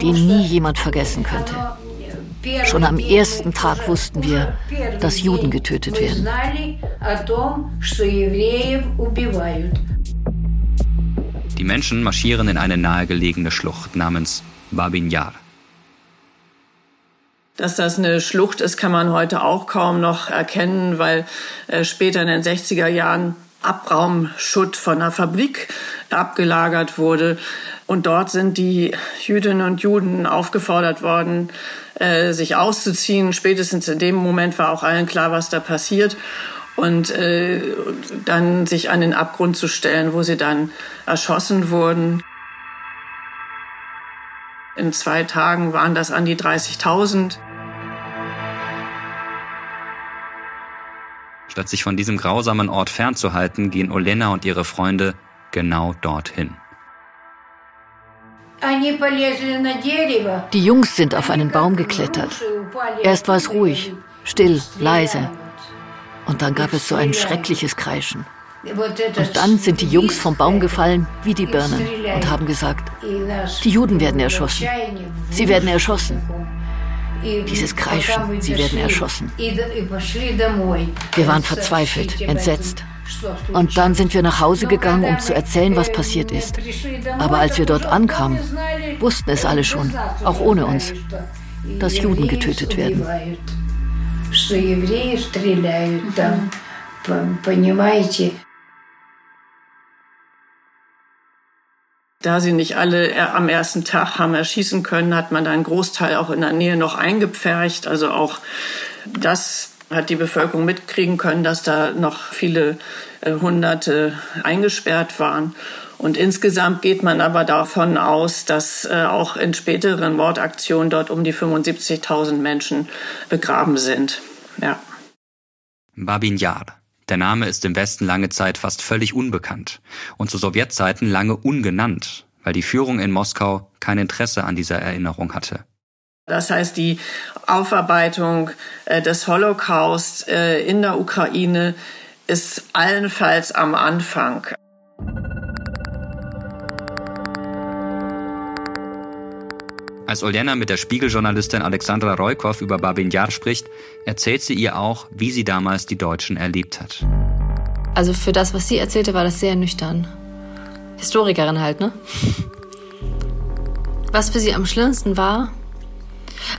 den nie jemand vergessen könnte. Schon am ersten Tag wussten wir, dass Juden getötet werden. Die Menschen marschieren in eine nahegelegene Schlucht namens Babin Yar. Dass das eine Schlucht ist, kann man heute auch kaum noch erkennen, weil äh, später in den 60er Jahren Abraumschutt von einer Fabrik abgelagert wurde. Und dort sind die Jüdinnen und Juden aufgefordert worden, äh, sich auszuziehen. Spätestens in dem Moment war auch allen klar, was da passiert. Und äh, dann sich an den Abgrund zu stellen, wo sie dann erschossen wurden. In zwei Tagen waren das an die 30.000. Statt sich von diesem grausamen Ort fernzuhalten, gehen Olena und ihre Freunde genau dorthin. Die Jungs sind auf einen Baum geklettert. Erst war es ruhig, still, leise. Und dann gab es so ein schreckliches Kreischen. Und dann sind die Jungs vom Baum gefallen wie die Birnen und haben gesagt, die Juden werden erschossen. Sie werden erschossen. Dieses Kreischen, sie werden erschossen. Wir waren verzweifelt, entsetzt. Und dann sind wir nach Hause gegangen, um zu erzählen, was passiert ist. Aber als wir dort ankamen, wussten es alle schon, auch ohne uns, dass Juden getötet werden. Da sie nicht alle äh, am ersten Tag haben erschießen können, hat man da einen Großteil auch in der Nähe noch eingepfercht. Also auch das hat die Bevölkerung mitkriegen können, dass da noch viele äh, Hunderte eingesperrt waren. Und insgesamt geht man aber davon aus, dass äh, auch in späteren Mordaktionen dort um die 75.000 Menschen begraben sind. Ja. Babin Yar. Der Name ist im Westen lange Zeit fast völlig unbekannt und zu Sowjetzeiten lange ungenannt, weil die Führung in Moskau kein Interesse an dieser Erinnerung hatte. Das heißt, die Aufarbeitung äh, des Holocaust äh, in der Ukraine ist allenfalls am Anfang. Als Oljena mit der Spiegeljournalistin Alexandra Roykov über Babin Yar spricht, erzählt sie ihr auch, wie sie damals die Deutschen erlebt hat. Also für das, was sie erzählte, war das sehr nüchtern. Historikerin halt, ne? Was für sie am schlimmsten war,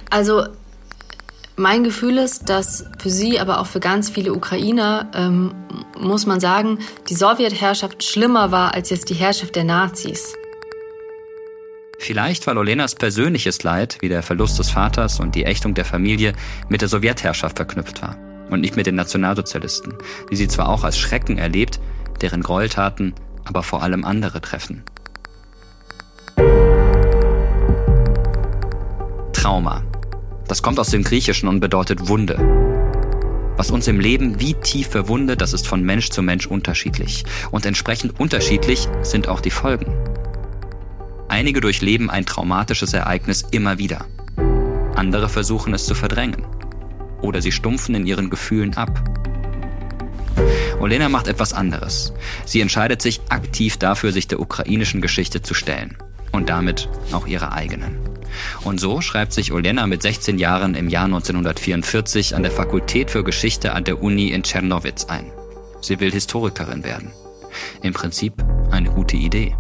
also mein Gefühl ist, dass für sie, aber auch für ganz viele Ukrainer, ähm, muss man sagen, die Sowjetherrschaft schlimmer war als jetzt die Herrschaft der Nazis. Vielleicht weil Olenas persönliches Leid, wie der Verlust des Vaters und die Ächtung der Familie, mit der Sowjetherrschaft verknüpft war und nicht mit den Nationalsozialisten, die sie zwar auch als Schrecken erlebt, deren Gräueltaten aber vor allem andere treffen. Trauma. Das kommt aus dem Griechischen und bedeutet Wunde. Was uns im Leben wie tief verwundet, das ist von Mensch zu Mensch unterschiedlich. Und entsprechend unterschiedlich sind auch die Folgen. Einige durchleben ein traumatisches Ereignis immer wieder. Andere versuchen es zu verdrängen. Oder sie stumpfen in ihren Gefühlen ab. Olena macht etwas anderes. Sie entscheidet sich aktiv dafür, sich der ukrainischen Geschichte zu stellen. Und damit auch ihrer eigenen. Und so schreibt sich Olena mit 16 Jahren im Jahr 1944 an der Fakultät für Geschichte an der Uni in Tschernowitz ein. Sie will Historikerin werden. Im Prinzip eine gute Idee.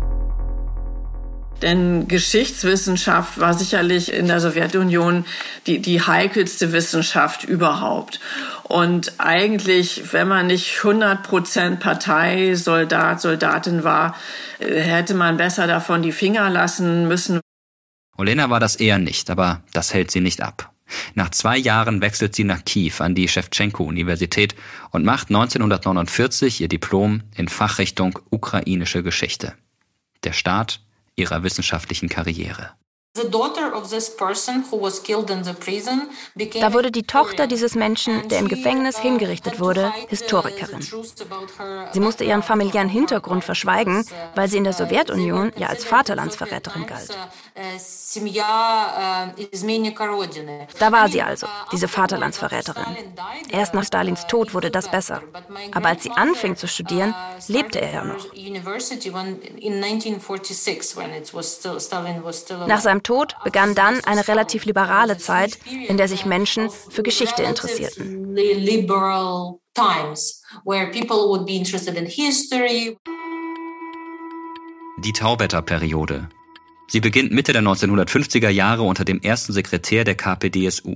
Denn Geschichtswissenschaft war sicherlich in der Sowjetunion die, die heikelste Wissenschaft überhaupt. Und eigentlich, wenn man nicht 100 Prozent Partei, Soldat, Soldatin war, äh, hätte man besser davon die Finger lassen müssen. Olena war das eher nicht, aber das hält sie nicht ab. Nach zwei Jahren wechselt sie nach Kiew an die Schewtschenko-Universität und macht 1949 ihr Diplom in Fachrichtung ukrainische Geschichte. Der Start ihrer wissenschaftlichen Karriere. Da wurde die Tochter dieses Menschen, der im Gefängnis hingerichtet wurde, Historikerin. Sie musste ihren familiären Hintergrund verschweigen, weil sie in der Sowjetunion ja als Vaterlandsverräterin galt. Da war sie also, diese Vaterlandsverräterin. Erst nach Stalins Tod wurde das besser. Aber als sie anfing zu studieren, lebte er ja noch. Nach seinem Tod begann dann eine relativ liberale Zeit, in der sich Menschen für Geschichte interessierten. Die Tauwetter-Periode. Sie beginnt Mitte der 1950er Jahre unter dem ersten Sekretär der KPDSU,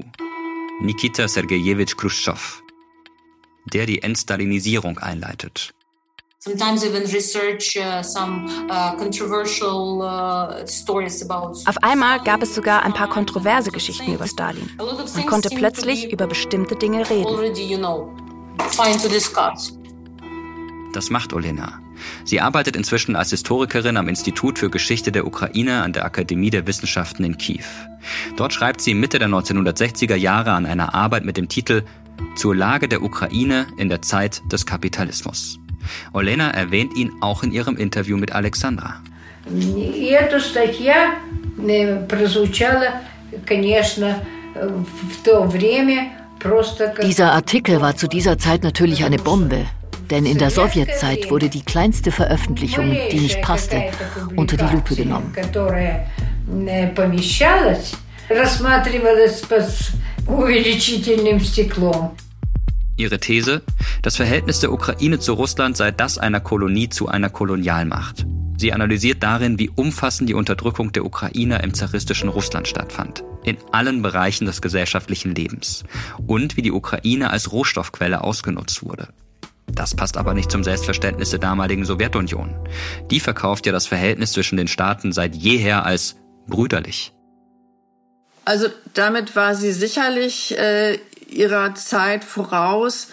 Nikita Sergejewitsch Khrushchev, der die Entstalinisierung einleitet. Uh, uh, Auf einmal gab es sogar ein paar kontroverse Geschichten über Stalin. Man konnte plötzlich über bestimmte Dinge reden. Das macht Olena. Sie arbeitet inzwischen als Historikerin am Institut für Geschichte der Ukraine an der Akademie der Wissenschaften in Kiew. Dort schreibt sie Mitte der 1960er Jahre an einer Arbeit mit dem Titel Zur Lage der Ukraine in der Zeit des Kapitalismus. Olena erwähnt ihn auch in ihrem Interview mit Alexandra. Dieser Artikel war zu dieser Zeit natürlich eine Bombe. Denn in der Sowjetzeit wurde die kleinste Veröffentlichung, die nicht passte, unter die Lupe genommen. Ihre These, das Verhältnis der Ukraine zu Russland sei das einer Kolonie zu einer Kolonialmacht. Sie analysiert darin, wie umfassend die Unterdrückung der Ukrainer im zaristischen Russland stattfand, in allen Bereichen des gesellschaftlichen Lebens, und wie die Ukraine als Rohstoffquelle ausgenutzt wurde. Das passt aber nicht zum Selbstverständnis der damaligen Sowjetunion. Die verkauft ja das Verhältnis zwischen den Staaten seit jeher als brüderlich. Also damit war sie sicherlich äh, ihrer Zeit voraus,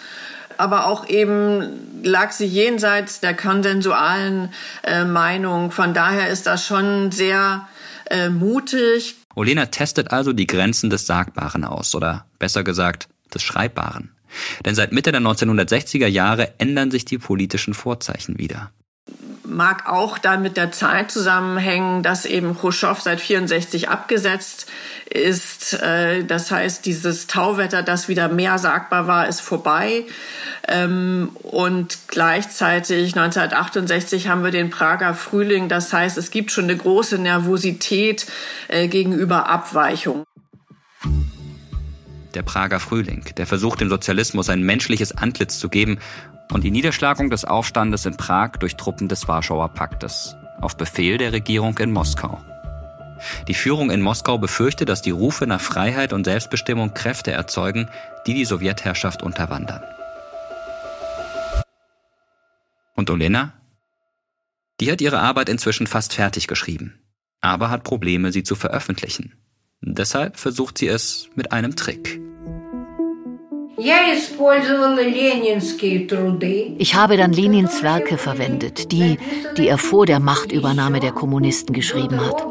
aber auch eben lag sie jenseits der konsensualen äh, Meinung. Von daher ist das schon sehr äh, mutig. Olena testet also die Grenzen des Sagbaren aus, oder besser gesagt, des Schreibbaren. Denn seit Mitte der 1960er Jahre ändern sich die politischen Vorzeichen wieder mag auch dann mit der Zeit zusammenhängen, dass eben Khrushchev seit 64 abgesetzt ist. Äh, das heißt, dieses Tauwetter, das wieder mehr sagbar war, ist vorbei. Ähm, und gleichzeitig 1968 haben wir den Prager Frühling. Das heißt, es gibt schon eine große Nervosität äh, gegenüber Abweichung der Prager Frühling, der versucht dem Sozialismus ein menschliches Antlitz zu geben und die Niederschlagung des Aufstandes in Prag durch Truppen des Warschauer Paktes auf Befehl der Regierung in Moskau. Die Führung in Moskau befürchte, dass die Rufe nach Freiheit und Selbstbestimmung Kräfte erzeugen, die die Sowjetherrschaft unterwandern. Und Olena? Die hat ihre Arbeit inzwischen fast fertig geschrieben, aber hat Probleme, sie zu veröffentlichen. Deshalb versucht sie es mit einem Trick. Ich habe dann Lenins Werke verwendet, die, die er vor der Machtübernahme der Kommunisten geschrieben hat.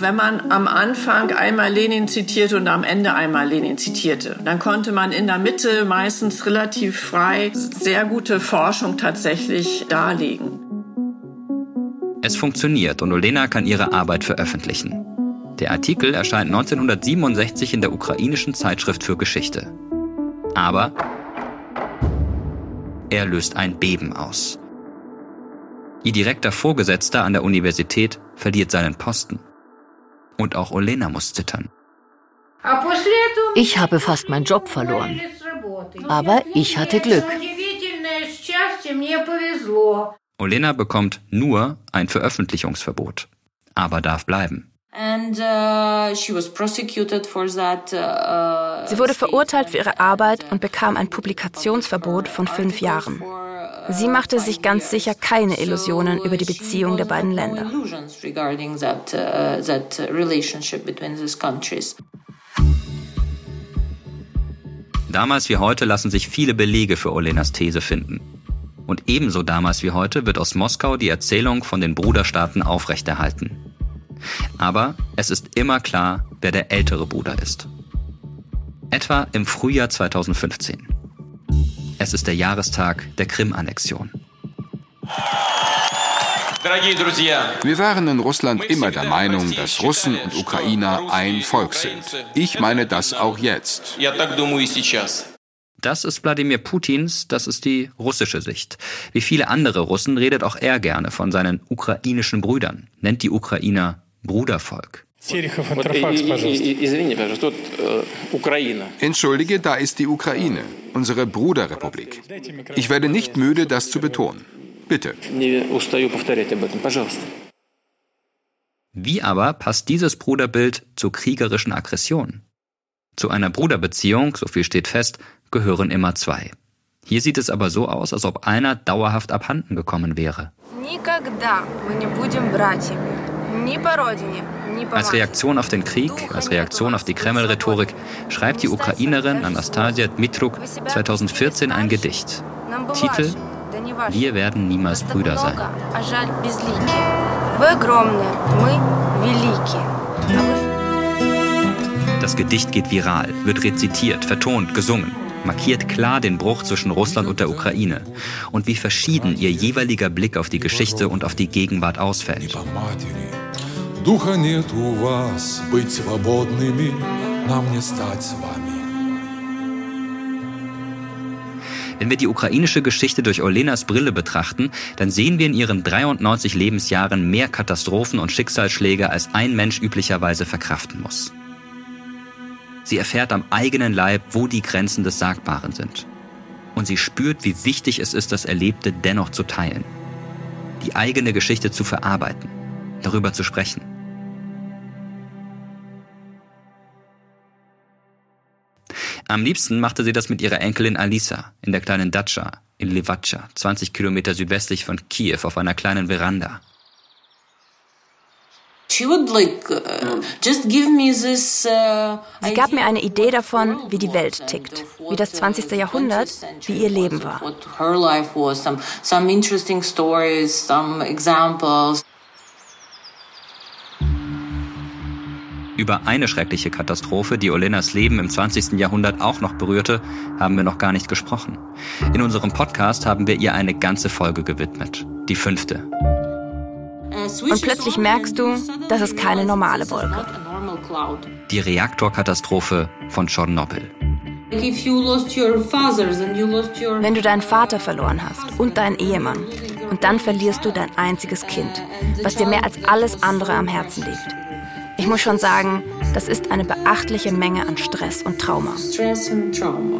Wenn man am Anfang einmal Lenin zitierte und am Ende einmal Lenin zitierte, dann konnte man in der Mitte meistens relativ frei sehr gute Forschung tatsächlich darlegen. Es funktioniert und Olena kann ihre Arbeit veröffentlichen. Der Artikel erscheint 1967 in der ukrainischen Zeitschrift für Geschichte. Aber er löst ein Beben aus. Ihr direkter Vorgesetzter an der Universität verliert seinen Posten. Und auch Olena muss zittern. Ich habe fast meinen Job verloren. Aber ich hatte Glück. Olena bekommt nur ein Veröffentlichungsverbot, aber darf bleiben. Uh, uh, Sie wurde verurteilt für ihre Arbeit und bekam ein Publikationsverbot von fünf Jahren. Sie machte sich ganz sicher keine Illusionen über die Beziehung der beiden Länder. Damals wie heute lassen sich viele Belege für Olenas These finden. Und ebenso damals wie heute wird aus Moskau die Erzählung von den Bruderstaaten aufrechterhalten. Aber es ist immer klar, wer der ältere Bruder ist. Etwa im Frühjahr 2015. Es ist der Jahrestag der Krim-Annexion. Wir waren in Russland immer der Meinung, dass Russen und Ukrainer ein Volk sind. Ich meine das auch jetzt. Das ist Wladimir Putins, das ist die russische Sicht. Wie viele andere Russen redet auch er gerne von seinen ukrainischen Brüdern, nennt die Ukrainer Brudervolk. Entschuldige, da ist die Ukraine, unsere Bruderrepublik. Ich werde nicht müde, das zu betonen. Bitte. Wie aber passt dieses Bruderbild zur kriegerischen Aggression? Zu einer Bruderbeziehung, so viel steht fest, gehören immer zwei. Hier sieht es aber so aus, als ob einer dauerhaft abhanden gekommen wäre. Als Reaktion auf den Krieg, als Reaktion auf die Kreml-Rhetorik, schreibt die Ukrainerin Anastasia Dmitruk 2014 ein Gedicht. Titel? Wir werden niemals Brüder sein. Das Gedicht geht viral, wird rezitiert, vertont, gesungen, markiert klar den Bruch zwischen Russland und der Ukraine und wie verschieden ihr jeweiliger Blick auf die Geschichte und auf die Gegenwart ausfällt. Духа нет у вас быть свободными, нам не стать с вами. Wenn wir die ukrainische Geschichte durch Olenas Brille betrachten, dann sehen wir in ihren 93 Lebensjahren mehr Katastrophen und Schicksalsschläge, als ein Mensch üblicherweise verkraften muss. Sie erfährt am eigenen Leib, wo die Grenzen des Sagbaren sind. Und sie spürt, wie wichtig es ist, das Erlebte dennoch zu teilen. Die eigene Geschichte zu verarbeiten, darüber zu sprechen. Am liebsten machte sie das mit ihrer Enkelin Alisa in der kleinen Datscha in Livacha, 20 Kilometer südwestlich von Kiew auf einer kleinen Veranda. Uh, sie gab mir eine Idee davon, wie die Welt tickt, wie das 20. Jahrhundert, wie ihr Leben war. Über eine schreckliche Katastrophe, die Olenas Leben im 20. Jahrhundert auch noch berührte, haben wir noch gar nicht gesprochen. In unserem Podcast haben wir ihr eine ganze Folge gewidmet. Die fünfte. Und plötzlich merkst du, das ist keine normale Wolke. Die Reaktorkatastrophe von Tschernobyl. Wenn du deinen Vater verloren hast und deinen Ehemann und dann verlierst du dein einziges Kind, was dir mehr als alles andere am Herzen liegt. Ich muss schon sagen, das ist eine beachtliche Menge an Stress und Trauma. Stress und Trauma.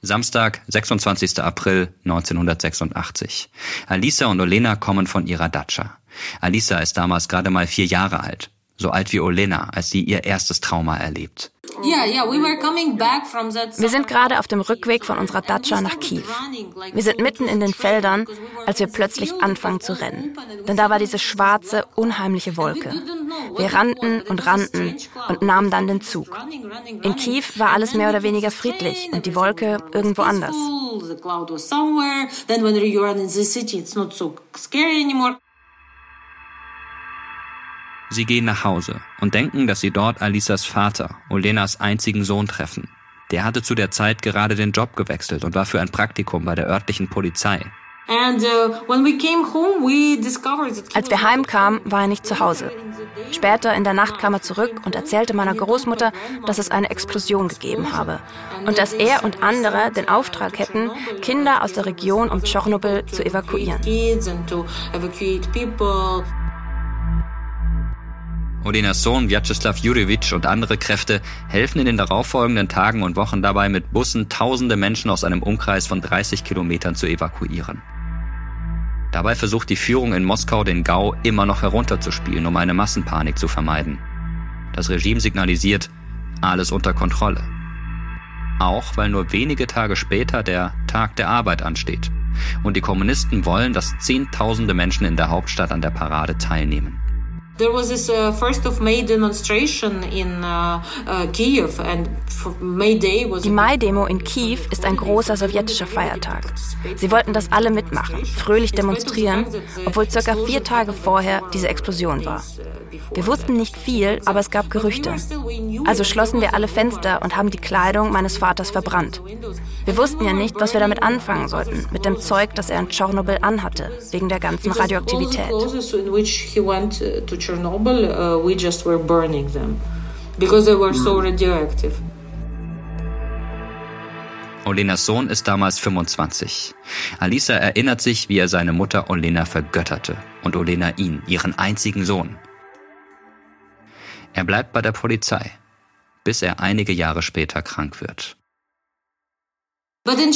Samstag, 26. April 1986. Alisa und Olena kommen von ihrer Datscha. Alisa ist damals gerade mal vier Jahre alt, so alt wie Olena, als sie ihr erstes Trauma erlebt. Wir sind gerade auf dem Rückweg von unserer Datscha nach Kiew. Wir sind mitten in den Feldern, als wir plötzlich anfangen zu rennen. Denn da war diese schwarze, unheimliche Wolke. Wir rannten und rannten und nahmen dann den Zug. In Kiew war alles mehr oder weniger friedlich und die Wolke irgendwo anders. Sie gehen nach Hause und denken, dass sie dort Alisas Vater, Olenas einzigen Sohn, treffen. Der hatte zu der Zeit gerade den Job gewechselt und war für ein Praktikum bei der örtlichen Polizei. Uh, Als wir heimkamen, war er nicht zu Hause. Später in der Nacht kam er zurück und erzählte meiner Großmutter, dass es eine Explosion gegeben habe und dass er und andere den Auftrag hätten, Kinder aus der Region um Tschernobyl zu evakuieren. Olenas Sohn Vyacheslav Jurjevic und andere Kräfte helfen in den darauffolgenden Tagen und Wochen dabei, mit Bussen tausende Menschen aus einem Umkreis von 30 Kilometern zu evakuieren. Dabei versucht die Führung in Moskau den Gau immer noch herunterzuspielen, um eine Massenpanik zu vermeiden. Das Regime signalisiert, alles unter Kontrolle. Auch weil nur wenige Tage später der Tag der Arbeit ansteht. Und die Kommunisten wollen, dass Zehntausende Menschen in der Hauptstadt an der Parade teilnehmen. There was this uh, first of May demonstration in uh, uh, Kiev and May Day was Die Mai-Demo in Kiew ist ein großer sowjetischer Feiertag. Sie wollten, dass alle mitmachen, fröhlich demonstrieren, obwohl circa vier Tage vorher diese Explosion war. Wir wussten nicht viel, aber es gab Gerüchte. Also schlossen wir alle Fenster und haben die Kleidung meines Vaters verbrannt. Wir wussten ja nicht, was wir damit anfangen sollten, mit dem Zeug, das er in Tschernobyl anhatte, wegen der ganzen Radioaktivität. Chernobyl, uh, we just were burning them because they were so radioactive. Olenas Sohn ist damals 25. Alisa erinnert sich, wie er seine Mutter Olena vergötterte und Olena ihn, ihren einzigen Sohn. Er bleibt bei der Polizei, bis er einige Jahre später krank wird. Uh, in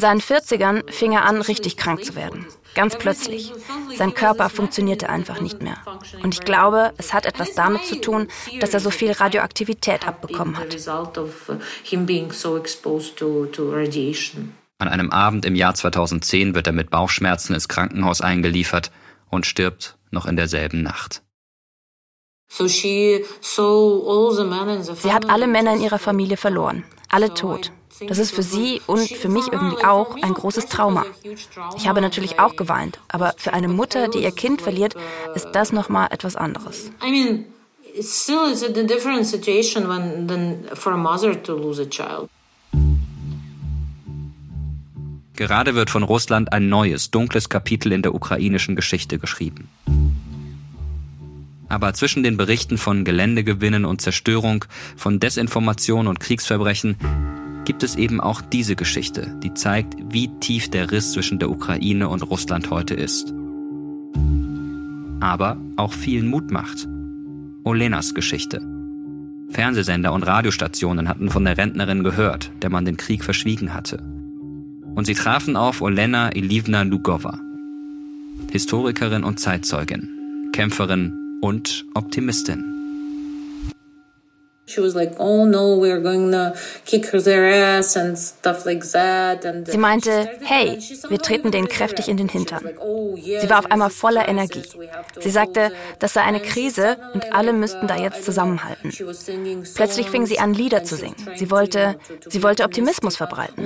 seinen 40ern fing er an, richtig krank zu werden. Ganz plötzlich. Sein Körper funktionierte einfach nicht mehr. Und ich glaube, es hat etwas damit zu tun, dass er so viel Radioaktivität abbekommen hat. An einem Abend im Jahr 2010 wird er mit Bauchschmerzen ins Krankenhaus eingeliefert und stirbt noch in derselben Nacht. Sie hat alle Männer in ihrer Familie verloren, alle tot. Das ist für sie und für mich irgendwie auch ein großes Trauma. Ich habe natürlich auch geweint, aber für eine Mutter, die ihr Kind verliert, ist das noch mal etwas anderes. Gerade wird von Russland ein neues, dunkles Kapitel in der ukrainischen Geschichte geschrieben. Aber zwischen den Berichten von Geländegewinnen und Zerstörung, von Desinformation und Kriegsverbrechen gibt es eben auch diese Geschichte, die zeigt, wie tief der Riss zwischen der Ukraine und Russland heute ist. Aber auch viel Mut macht. Olenas Geschichte. Fernsehsender und Radiostationen hatten von der Rentnerin gehört, der man den Krieg verschwiegen hatte. Und sie trafen auf Olena Ilivna Lugova, Historikerin und Zeitzeugin, Kämpferin und Optimistin. Sie meinte, hey, wir treten denen kräftig in den Hintern. Oh, Sie war auf einmal voller Energie. Sie sagte, das sei eine Krise und alle müssten da jetzt zusammenhalten. Plötzlich fing sie an, Lieder zu singen. Sie wollte, sie wollte Optimismus verbreiten.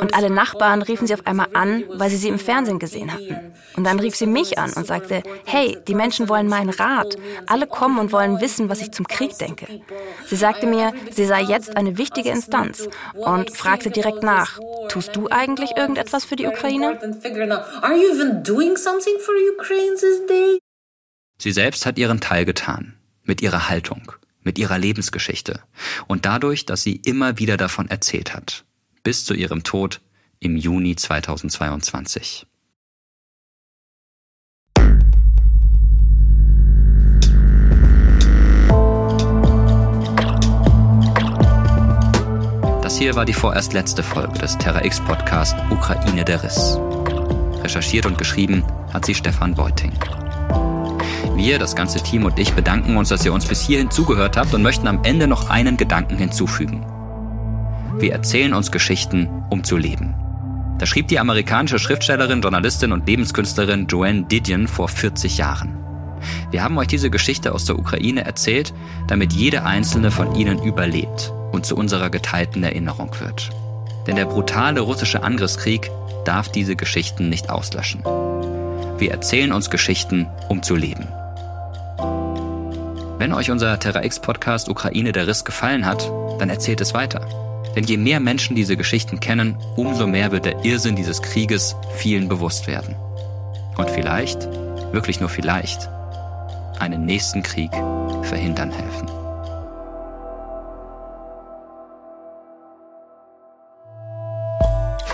Und alle Nachbarn riefen sie auf einmal an, weil sie sie im Fernsehen gesehen hatten. Und dann rief sie mich an und sagte, hey, die Menschen wollen meinen Rat. Alle kommen und wollen wissen, was ich zum Krieg denke. Sie sagte mir, sie sei jetzt eine wichtige Instanz und fragte direkt nach, tust du eigentlich irgendetwas für die Ukraine? Sie selbst hat ihren Teil getan, mit ihrer Haltung, mit ihrer Lebensgeschichte und dadurch, dass sie immer wieder davon erzählt hat, bis zu ihrem Tod im Juni 2022. Das hier war die vorerst letzte Folge des Terra X Podcast Ukraine der Riss. Recherchiert und geschrieben hat sie Stefan Beuting. Wir, das ganze Team und ich bedanken uns, dass ihr uns bis hierhin zugehört habt und möchten am Ende noch einen Gedanken hinzufügen. Wir erzählen uns Geschichten, um zu leben. Das schrieb die amerikanische Schriftstellerin, Journalistin und Lebenskünstlerin Joanne Didion vor 40 Jahren. Wir haben euch diese Geschichte aus der Ukraine erzählt, damit jede einzelne von ihnen überlebt und zu unserer geteilten Erinnerung wird. Denn der brutale russische Angriffskrieg darf diese Geschichten nicht auslöschen. Wir erzählen uns Geschichten, um zu leben. Wenn euch unser Terra X Podcast Ukraine der Riss gefallen hat, dann erzählt es weiter. Denn je mehr Menschen diese Geschichten kennen, umso mehr wird der Irrsinn dieses Krieges vielen bewusst werden. Und vielleicht, wirklich nur vielleicht, einen nächsten Krieg verhindern helfen.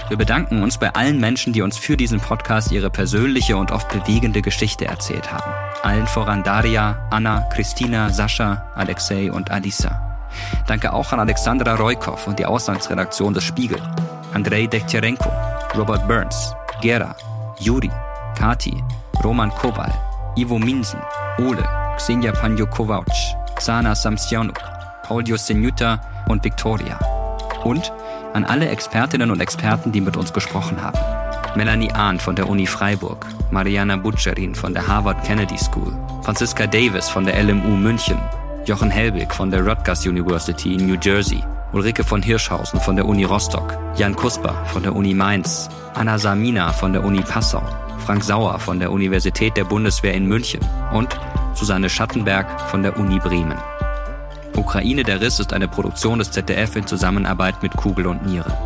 Wir bedanken uns bei allen Menschen, die uns für diesen Podcast ihre persönliche und oft bewegende Geschichte erzählt haben. Allen voran Daria, Anna, Christina, Sascha, Alexei und Alisa. Danke auch an Alexandra Roykov und die Auslandsredaktion des Spiegel, Andrei Dektyarenko, Robert Burns, Gera, Juri, Kati, Roman Kowal, Ivo Minsen, Ole, Xenia Panjo Kovac, Sana Samsjanuk, Paul Justinuta und Victoria. Und an alle Expertinnen und Experten, die mit uns gesprochen haben. Melanie Ahn von der Uni Freiburg, Mariana Butcherin von der Harvard Kennedy School, Franziska Davis von der LMU München, Jochen Helbig von der Rutgers University in New Jersey, Ulrike von Hirschhausen von der Uni Rostock, Jan Kusper von der Uni Mainz, Anna Samina von der Uni Passau, Frank Sauer von der Universität der Bundeswehr in München und Susanne Schattenberg von der Uni Bremen. Ukraine der Riss ist eine Produktion des ZDF in Zusammenarbeit mit Kugel und Niere.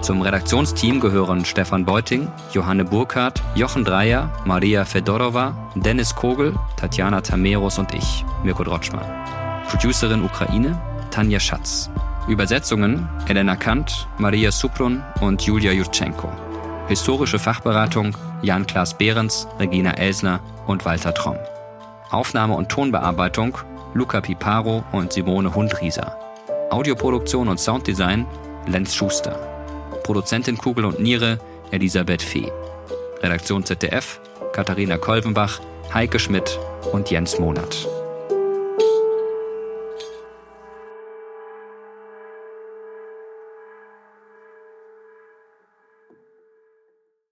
Zum Redaktionsteam gehören Stefan Beuting, Johanne Burkhardt, Jochen Dreier, Maria Fedorova, Dennis Kogel, Tatjana Tameros und ich, Mirko Drotschmann. Producerin Ukraine, Tanja Schatz. Übersetzungen Elena Kant, Maria Suprun und Julia Jutschenko. Historische Fachberatung Jan-Klaas Behrens, Regina Elsner und Walter Tromm. Aufnahme und Tonbearbeitung Luca Piparo und Simone Hundrieser. Audioproduktion und Sounddesign Lenz Schuster. Produzentin Kugel und Niere Elisabeth Fee. Redaktion ZDF Katharina Kolvenbach, Heike Schmidt und Jens Monat.